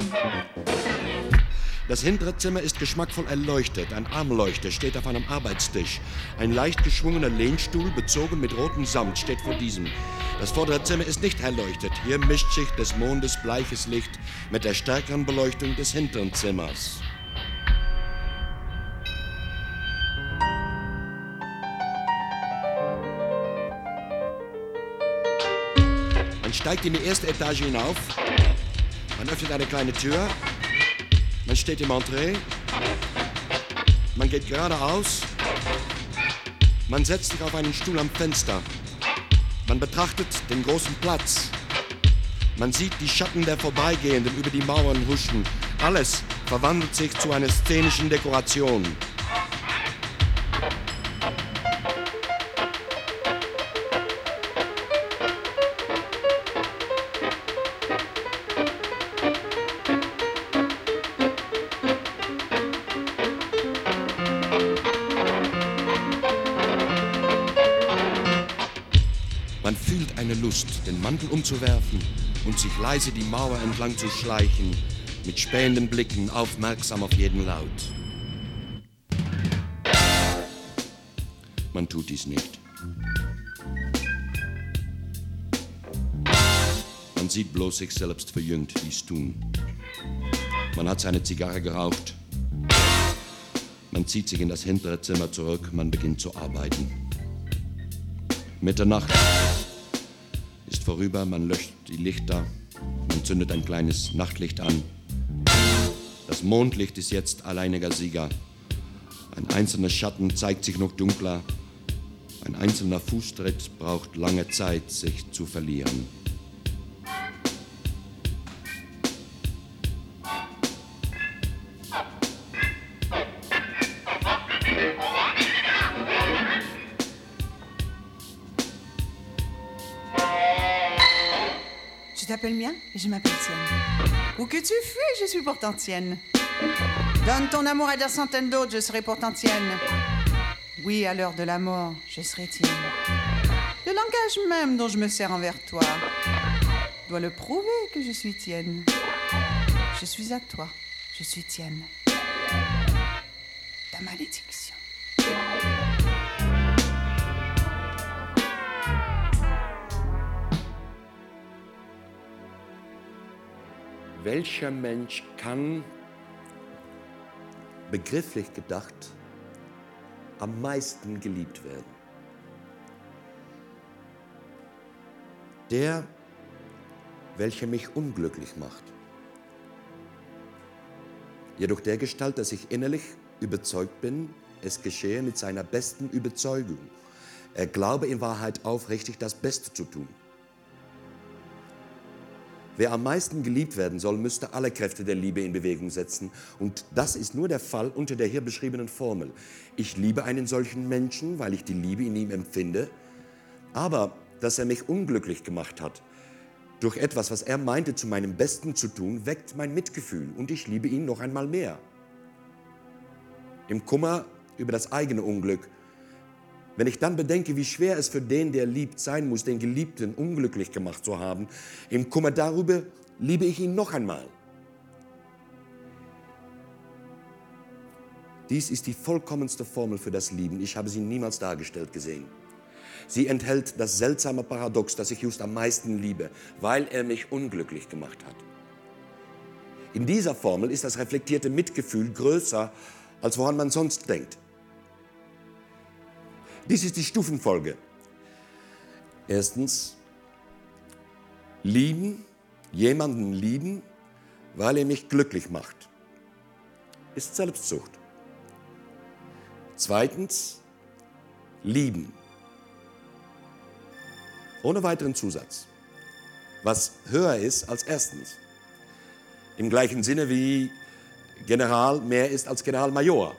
Das hintere Zimmer ist geschmackvoll erleuchtet. Ein Armleuchter steht auf einem Arbeitstisch. Ein leicht geschwungener Lehnstuhl, bezogen mit rotem Samt, steht vor diesem. Das vordere Zimmer ist nicht erleuchtet. Hier mischt sich des Mondes bleiches Licht mit der stärkeren Beleuchtung des hinteren Zimmers. Steigt in die erste Etage hinauf. Man öffnet eine kleine Tür. Man steht im Entree. Man geht geradeaus. Man setzt sich auf einen Stuhl am Fenster. Man betrachtet den großen Platz. Man sieht die Schatten der Vorbeigehenden über die Mauern huschen. Alles verwandelt sich zu einer szenischen Dekoration. Den Mantel umzuwerfen und sich leise die Mauer entlang zu schleichen, mit spähenden Blicken aufmerksam auf jeden Laut. Man tut dies nicht. Man sieht bloß sich selbst verjüngt dies tun. Man hat seine Zigarre geraucht. Man zieht sich in das hintere Zimmer zurück, man beginnt zu arbeiten. Mitternacht vorüber, man löscht die Lichter, man zündet ein kleines Nachtlicht an. Das Mondlicht ist jetzt alleiniger Sieger. Ein einzelner Schatten zeigt sich noch dunkler. Ein einzelner Fußtritt braucht lange Zeit, sich zu verlieren. Et je m'appelle Tienne. Où que tu fuis, je suis pourtant tienne. Donne ton amour à des centaines d'autres, je serai pourtant tienne. Oui, à l'heure de la mort, je serai tienne. Le langage même dont je me sers envers toi doit le prouver que je suis tienne. Je suis à toi, je suis tienne. Ta malédiction. Welcher Mensch kann, begrifflich gedacht, am meisten geliebt werden? Der, welcher mich unglücklich macht. Jedoch der Gestalt, dass ich innerlich überzeugt bin, es geschehe mit seiner besten Überzeugung. Er glaube in Wahrheit aufrichtig, das Beste zu tun. Wer am meisten geliebt werden soll, müsste alle Kräfte der Liebe in Bewegung setzen. Und das ist nur der Fall unter der hier beschriebenen Formel. Ich liebe einen solchen Menschen, weil ich die Liebe in ihm empfinde. Aber dass er mich unglücklich gemacht hat, durch etwas, was er meinte zu meinem Besten zu tun, weckt mein Mitgefühl und ich liebe ihn noch einmal mehr. Im Kummer über das eigene Unglück wenn ich dann bedenke, wie schwer es für den, der liebt, sein muss, den Geliebten unglücklich gemacht zu haben, im Kummer darüber liebe ich ihn noch einmal. Dies ist die vollkommenste Formel für das Lieben. Ich habe sie niemals dargestellt gesehen. Sie enthält das seltsame Paradox, dass ich just am meisten liebe, weil er mich unglücklich gemacht hat. In dieser Formel ist das reflektierte Mitgefühl größer, als woran man sonst denkt. Dies ist die Stufenfolge. Erstens, Lieben, jemanden lieben, weil er mich glücklich macht, ist Selbstsucht. Zweitens, lieben. Ohne weiteren Zusatz. Was höher ist als erstens. Im gleichen Sinne wie General mehr ist als Generalmajor.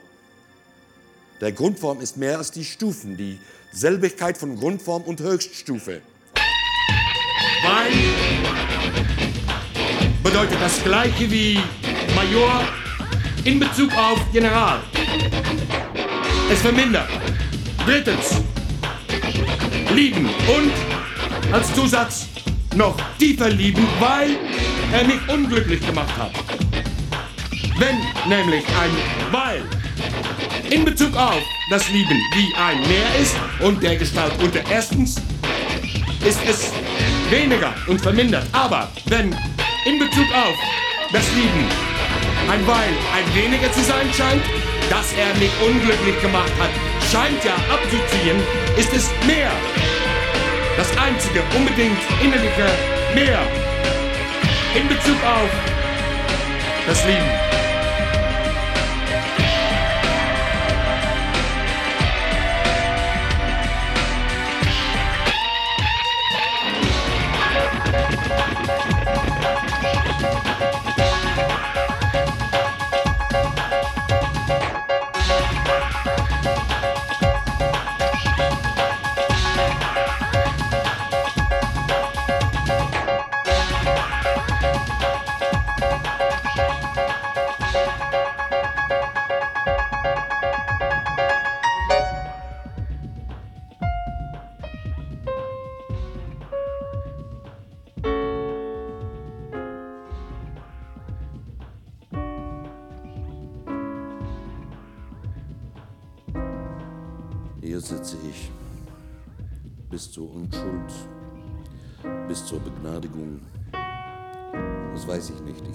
Der Grundform ist mehr als die Stufen, die Selbigkeit von Grundform und Höchststufe. Weil bedeutet das gleiche wie Major in Bezug auf General. Es vermindert. Drittens, lieben und als Zusatz noch tiefer lieben, weil er mich unglücklich gemacht hat. Wenn nämlich ein weil in Bezug auf das Lieben wie ein Meer ist und der Gestalt unter erstens ist es weniger und vermindert. Aber wenn in Bezug auf das Lieben ein Weil ein weniger zu sein scheint, dass er mich unglücklich gemacht hat, scheint ja abzuziehen, ist es mehr. Das einzige unbedingt innerliche Mehr in Bezug auf das Lieben.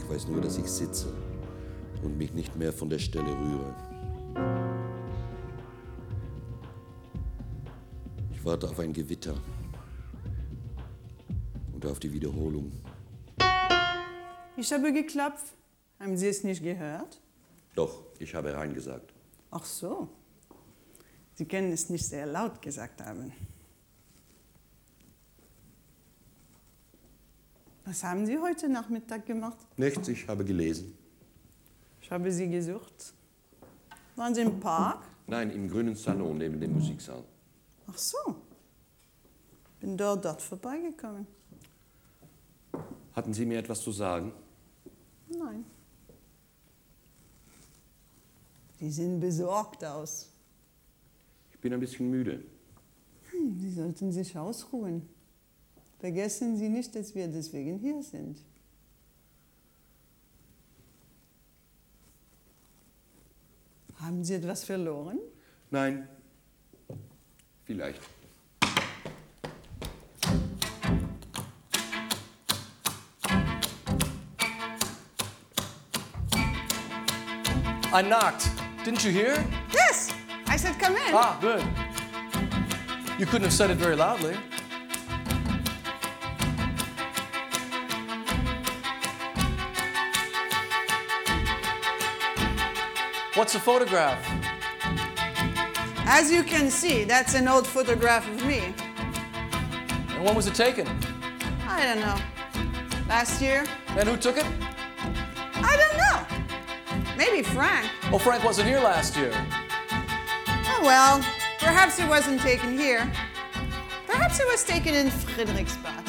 Ich weiß nur, dass ich sitze und mich nicht mehr von der Stelle rühre. Ich warte auf ein Gewitter und auf die Wiederholung. Ich habe geklopft. Haben Sie es nicht gehört? Doch, ich habe reingesagt. Ach so. Sie können es nicht sehr laut gesagt haben. Was haben Sie heute Nachmittag gemacht? Nichts, ich habe gelesen. Ich habe Sie gesucht. Waren Sie im Park? Nein, im grünen Salon neben dem Musiksaal. Ach so. Bin dort, dort vorbeigekommen. Hatten Sie mir etwas zu sagen? Nein. Sie sehen besorgt aus. Ich bin ein bisschen müde. Hm, Sie sollten sich ausruhen. Vergessen Sie nicht, dass wir deswegen hier sind. Haben Sie etwas verloren? Nein. Vielleicht. I knocked. Didn't you hear? Yes, I said come in. Ah, good. You couldn't have said it very loudly. What's the photograph? As you can see, that's an old photograph of me. And when was it taken? I don't know. Last year? And who took it? I don't know. Maybe Frank. Well, Frank wasn't here last year. Oh well, perhaps it wasn't taken here. Perhaps it was taken in Friedrichsbad.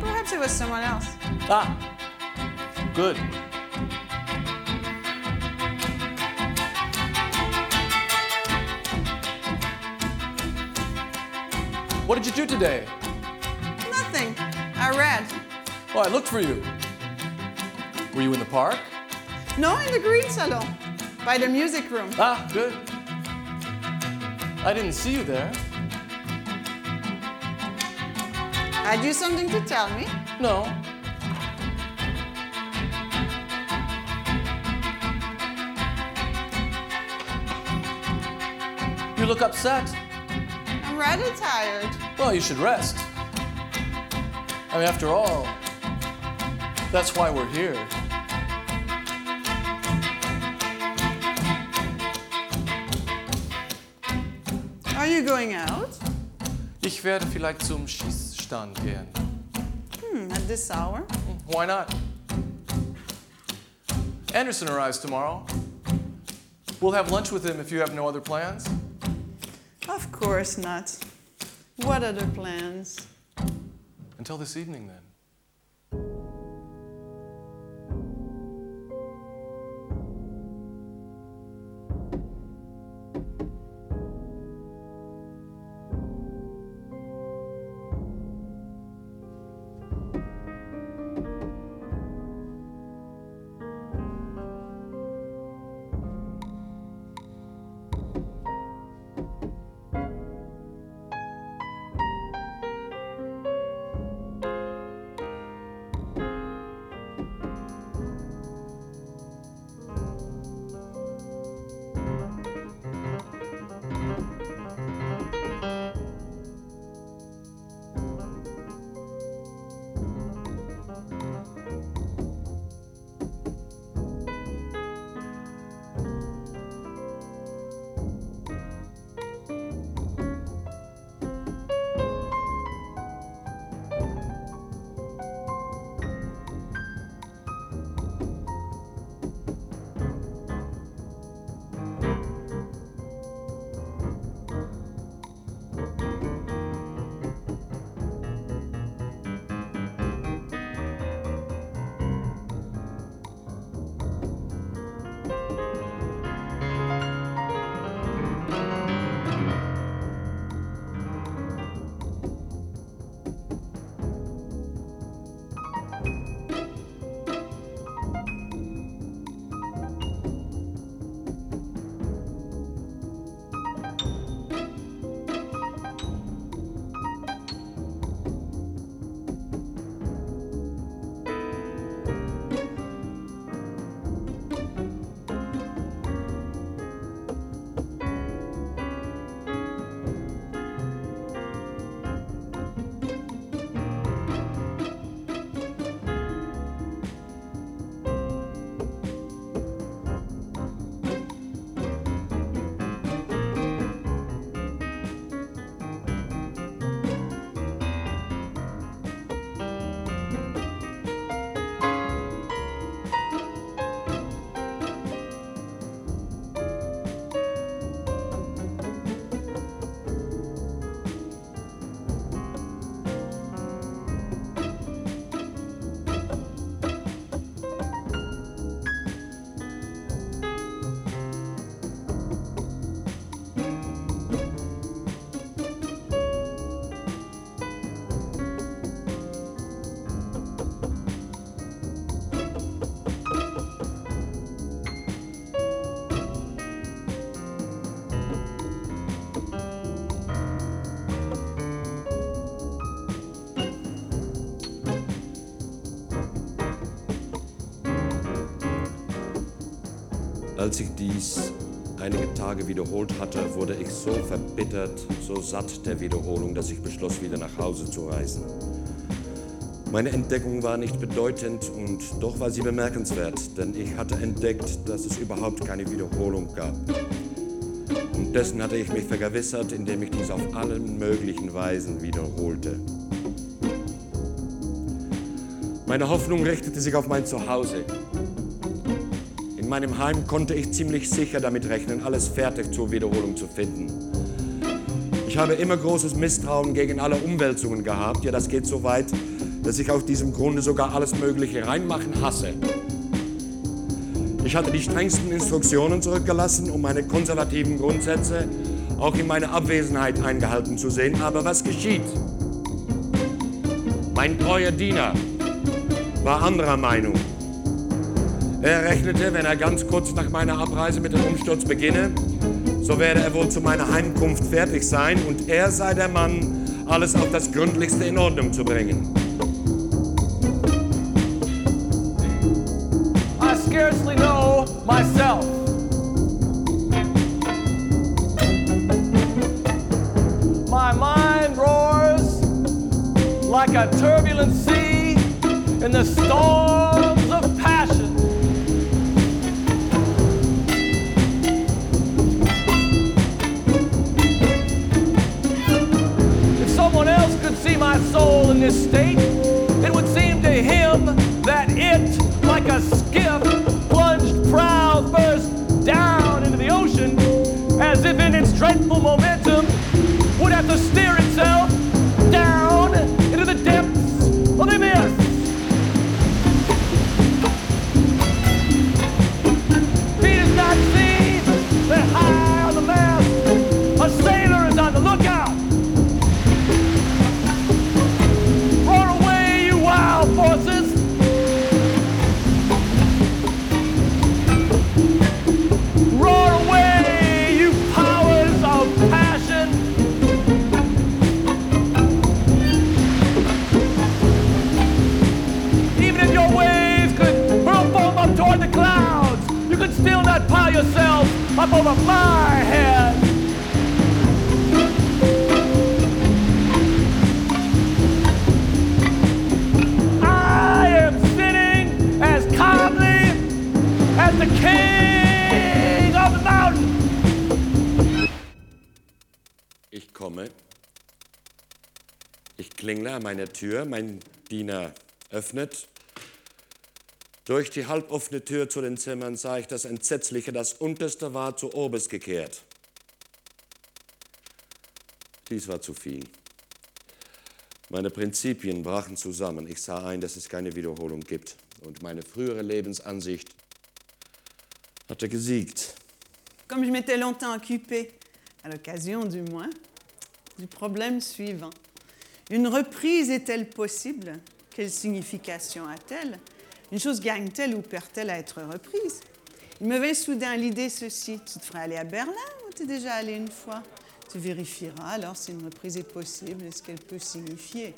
Perhaps it was someone else. Ah, good. What did you do today? Nothing. I read. Oh, I looked for you. Were you in the park? No, in the green salon, by the music room. Ah, good. I didn't see you there. Had you something to tell me? No. You look upset. I'm rather tired. Well, you should rest. I mean, after all, that's why we're here. Are you going out? Ich werde vielleicht zum Schießstand gehen. Hmm, at this hour? Why not? Anderson arrives tomorrow. We'll have lunch with him if you have no other plans. Of course not. What other plans? Until this evening, then. Als ich dies einige Tage wiederholt hatte, wurde ich so verbittert, so satt der Wiederholung, dass ich beschloss, wieder nach Hause zu reisen. Meine Entdeckung war nicht bedeutend und doch war sie bemerkenswert, denn ich hatte entdeckt, dass es überhaupt keine Wiederholung gab. Und dessen hatte ich mich vergewissert, indem ich dies auf allen möglichen Weisen wiederholte. Meine Hoffnung richtete sich auf mein Zuhause. In meinem Heim konnte ich ziemlich sicher damit rechnen, alles fertig zur Wiederholung zu finden. Ich habe immer großes Misstrauen gegen alle Umwälzungen gehabt. Ja, das geht so weit, dass ich aus diesem Grunde sogar alles Mögliche reinmachen hasse. Ich hatte die strengsten Instruktionen zurückgelassen, um meine konservativen Grundsätze auch in meiner Abwesenheit eingehalten zu sehen. Aber was geschieht? Mein treuer Diener war anderer Meinung. Er rechnete, wenn er ganz kurz nach meiner Abreise mit dem Umsturz beginne, so werde er wohl zu meiner Heimkunft fertig sein und er sei der Mann, alles auf das Gründlichste in Ordnung zu bringen. I scarcely know myself. My mind roars like a turbulent sea in the storms my soul in this state, it would seem to him that it, like a skiff, plunged prow first down into the ocean, as if in its dreadful momentum would have to steer itself up over my head. I am sitting as calmly as the king of the mountain. Ich komme. Ich klingle an meiner Tür. Mein Diener öffnet. Durch die halboffene Tür zu den Zimmern sah ich das Entsetzliche. Das Unterste war zu oberst gekehrt. Dies war zu viel. Meine Prinzipien brachen zusammen. Ich sah ein, dass es keine Wiederholung gibt. Und meine frühere Lebensansicht hatte gesiegt. Comme je m'étais longtemps occupée, à l'occasion du moins, du problème suivant. Une reprise est-elle possible? Quelle signification a-t-elle? Une chose gagne-t-elle ou perd-elle à être reprise? Il me vint soudain l'idée ceci. Tu te ferais aller à Berlin ou tu es déjà allé une fois? Tu vérifieras alors si une reprise est possible et ce qu'elle peut signifier.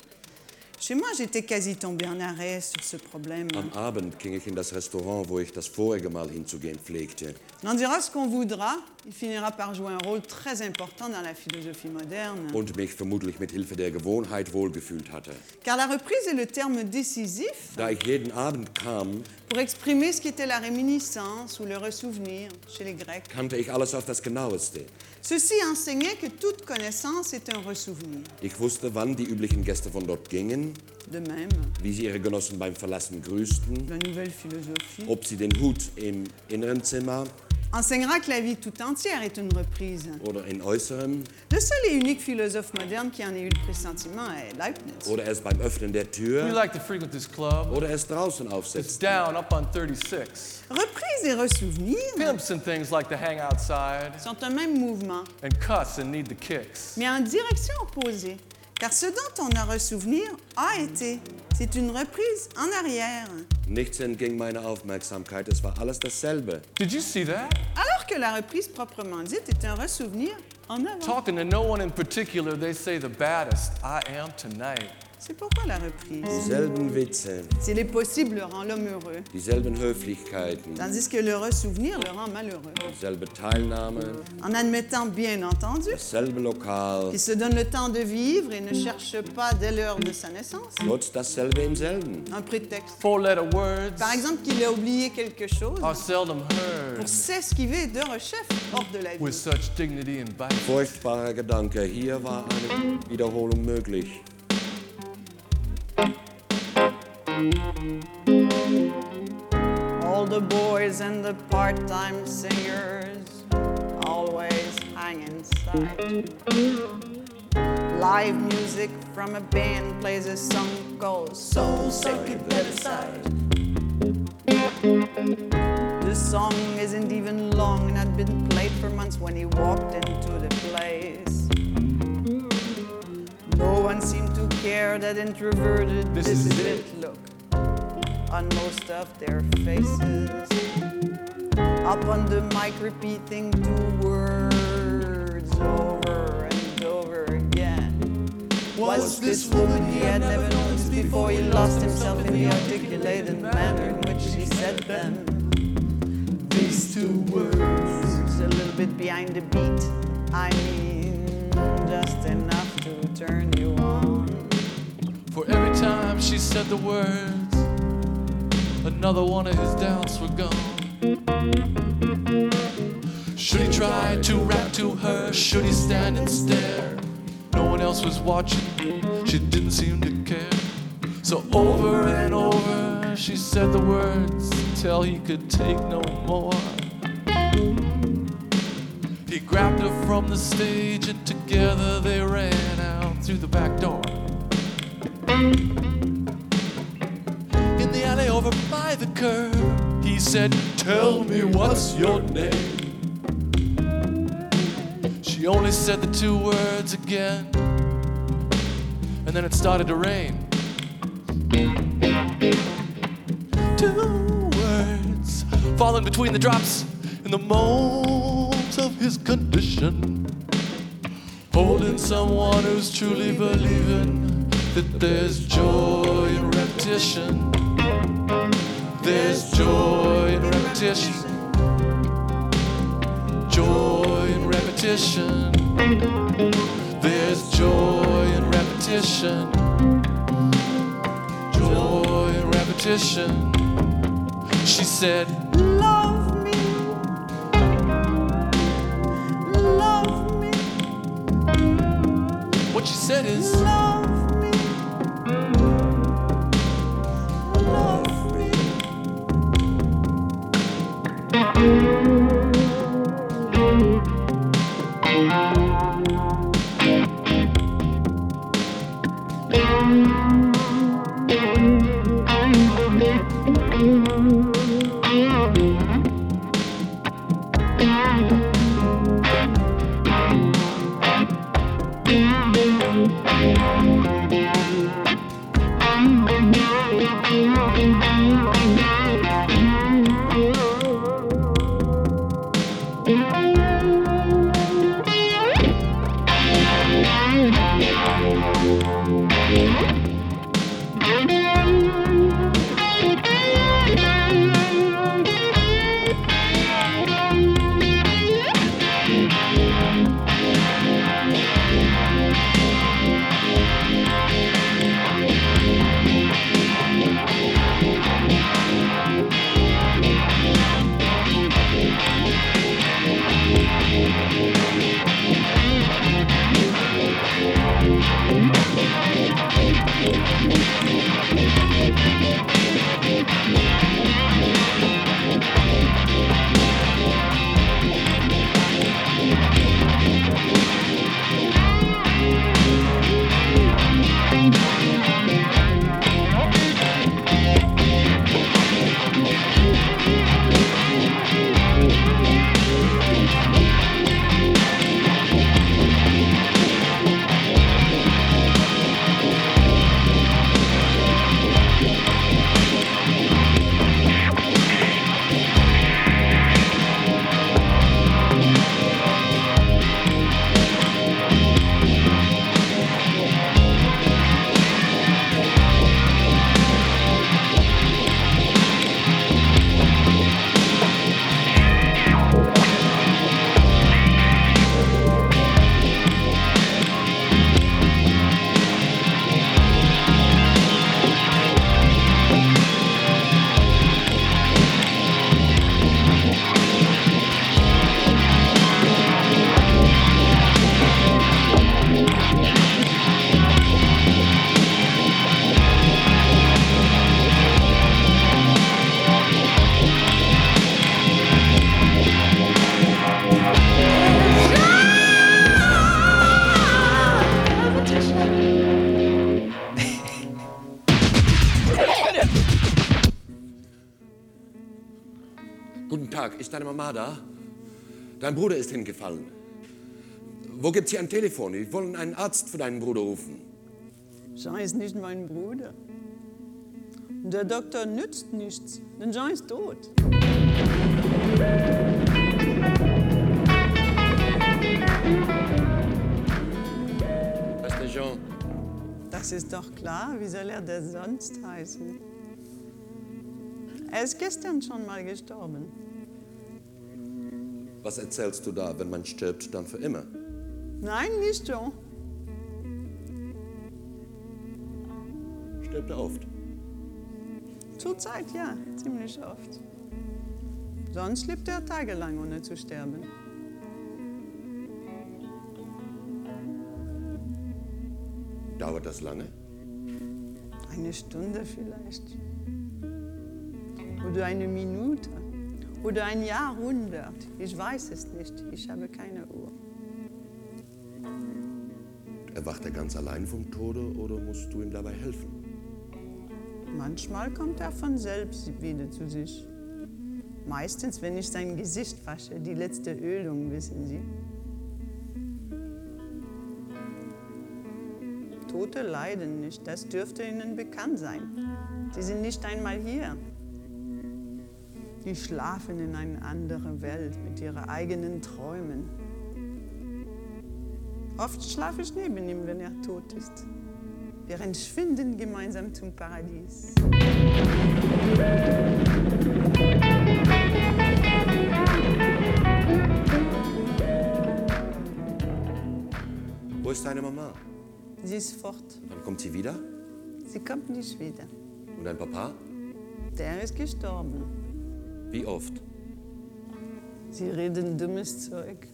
Chez moi, j'étais quasi tombée en arrêt sur ce problème. Am Abend ging ich in das Restaurant, wo ich das vorige Mal hinzugehen pflegte. On dira ce qu'on voudra, il finira par jouer un rôle très important dans la philosophie moderne. und mich vermutlich mit Hilfe der Gewohnheit wohlgefühlt hatte. Car la reprise est le terme décisif Da ich jeden Abend kam, pour exprimer ce qu'était la réminiscence ou le ressouvenir chez les Grecs. kannte ich alles auf das Genaueste. Ceci enseignait que toute connaissance est un ressouvenir. Ich wusste, wann die üblichen Gäste von dort gingen, De même, wie sie ihre Genossen beim Verlassen grüßten, la nouvelle philosophie ob sie den Hut im inneren Zimmer enseignera que la vie tout entière est une reprise. oder in äußerem Le seul et unique philosophe moderne qui en ait eu le pressentiment est Leibniz. oder erst beim Öffnen der You Tür like to frequent this club? oder erst draußen It's aufsetzt. down up on 36. Reprise et ressouvenir Pimps and things like to hang outside sont un même mouvement, and cuss and need the kicks. mais en direction opposée. Car ce dont on a ressouvenir a été. C'est une reprise en arrière. Nichts entging meiner Aufmerksamkeit, es war alles dasselbe. Did you see that? Alors que la reprise proprement dite est un ressouvenir en avant. Talking to no one in particular, they say the baddest I am tonight. C'est pourquoi la reprise? Dieselben Witze, S'il est possible, rend l'homme heureux, dieselben Höflichkeiten, tandis que le ressouvenir le rend malheureux. dieselbe Teilnahme, En admettant, bien entendu, dasselbe Lokal, qu'il se donne le temps de vivre et ne cherche pas dès l'heure de sa naissance trotz dasselbe im selben. un prétexte. Four letter words Par exemple, qu'il a oublié quelque chose are seldom heard pour s'esquiver de rechef hors de la with vie. such dignity and bite. Furchtbarer Gedanke, hier war eine Wiederholung möglich. All the boys and the part-time singers always hang inside. Live music from a band plays a song called Soul Sacred Bedside. The song isn't even long and had been played for months when he walked into the place. No one seemed to care that introverted, This is it. look on most of their faces. Up on the mic, repeating two words over and over again. Was this woman he had never noticed before he lost himself in the articulated manner in which she said them? These two words, a little bit behind the beat. I mean, just enough turn you on. For every time she said the words, another one of his doubts were gone. Should he try to rap to her? Should he stand and stare? No one else was watching, she didn't seem to care. So over and over, she said the words till he could take no more. He grabbed her from the stage and together they ran out through the back door. In the alley over by the curb, he said, Tell me what's your name. She only said the two words again, and then it started to rain. Two words falling between the drops in the moans of his condition. Holding someone who's truly believing that there's joy in repetition. There's joy in repetition. Joy in repetition. There's joy in repetition. Joy in repetition. She said, Love what Tag, ist deine Mama da? Dein Bruder ist hingefallen. Wo gibt's hier ein Telefon? Wir wollen einen Arzt für deinen Bruder rufen. Jean ist nicht mein Bruder. Der Doktor nützt nichts, denn Jean ist tot. Jean? Das ist doch klar, wie soll er das sonst heißen? Er ist gestern schon mal gestorben. Was erzählst du da? Wenn man stirbt, dann für immer. Nein, nicht Jean. Stirbt er oft? Zurzeit ja, ziemlich oft. Sonst lebt er tagelang, ohne zu sterben. Dauert das lange? Eine Stunde vielleicht. Oder eine Minute. Oder ein Jahrhundert. Ich weiß es nicht. Ich habe keine Uhr. Erwacht er ganz allein vom Tode oder musst du ihm dabei helfen? Manchmal kommt er von selbst wieder zu sich. Meistens, wenn ich sein Gesicht wasche, die letzte Ölung, wissen Sie. Tote leiden nicht, das dürfte Ihnen bekannt sein. Sie sind nicht einmal hier. Die schlafen in eine andere Welt mit ihren eigenen Träumen. Oft schlafe ich neben ihm, wenn er tot ist. Wir entschwinden gemeinsam zum Paradies. Wo ist deine Mama? Sie ist fort. Wann kommt sie wieder? Sie kommt nicht wieder. Und dein Papa? Der ist gestorben. Wie oft? Sie reden dummes Zeug.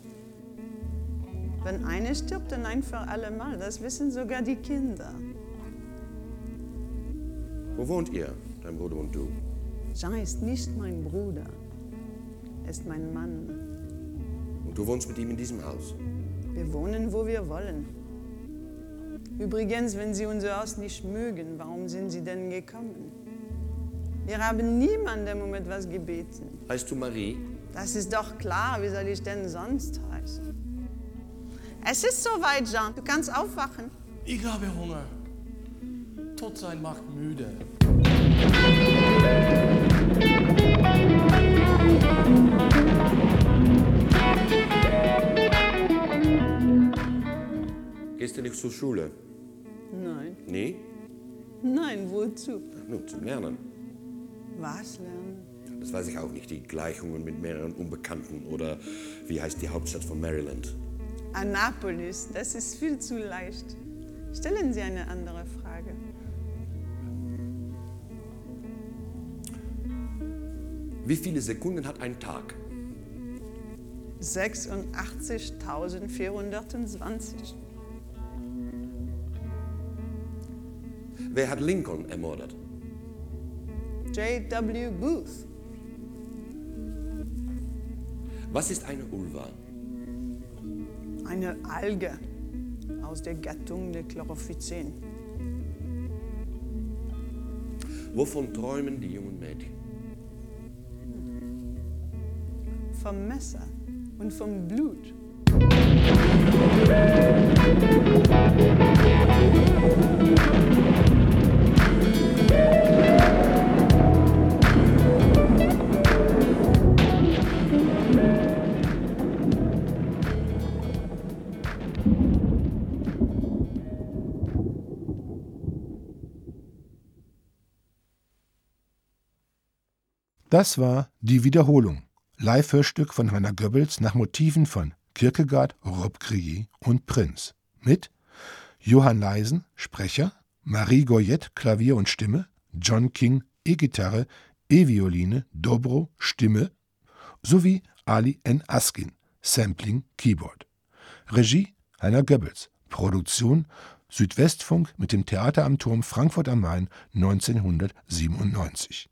Wenn einer stirbt, dann ein für alle Mal. Das wissen sogar die Kinder. Wo wohnt ihr, dein Bruder und du? Jean ist nicht mein Bruder. Er ist mein Mann. Und du wohnst mit ihm in diesem Haus? Wir wohnen, wo wir wollen. Übrigens, wenn Sie unser Haus nicht mögen, warum sind Sie denn gekommen? Wir haben niemandem um etwas gebeten. Heißt du Marie? Das ist doch klar, wie soll ich denn sonst heißen? Es ist soweit, Jean. Du kannst aufwachen. Ich habe Hunger. Tot sein macht müde. Gehst du nicht zur Schule? Nein. Nee? Nein, wozu? Nun, zum Lernen. Was lernen? Das weiß ich auch nicht. Die Gleichungen mit mehreren Unbekannten oder wie heißt die Hauptstadt von Maryland? Annapolis, das ist viel zu leicht. Stellen Sie eine andere Frage. Wie viele Sekunden hat ein Tag? 86.420. Wer hat Lincoln ermordet? J.W. Booth. Was ist eine Ulva? Eine Alge aus der Gattung der Chlorophyzen. Wovon träumen die jungen Mädchen? Vom Messer und vom Blut. Das war Die Wiederholung, Live-Hörstück von Hannah Goebbels nach Motiven von Kierkegaard, Rob Crier und Prinz. Mit Johann Leisen, Sprecher, Marie Goyette, Klavier und Stimme, John King, E-Gitarre, E-Violine, Dobro, Stimme sowie Ali N. Askin, Sampling, Keyboard. Regie Hannah Goebbels, Produktion Südwestfunk mit dem Theater am Turm Frankfurt am Main 1997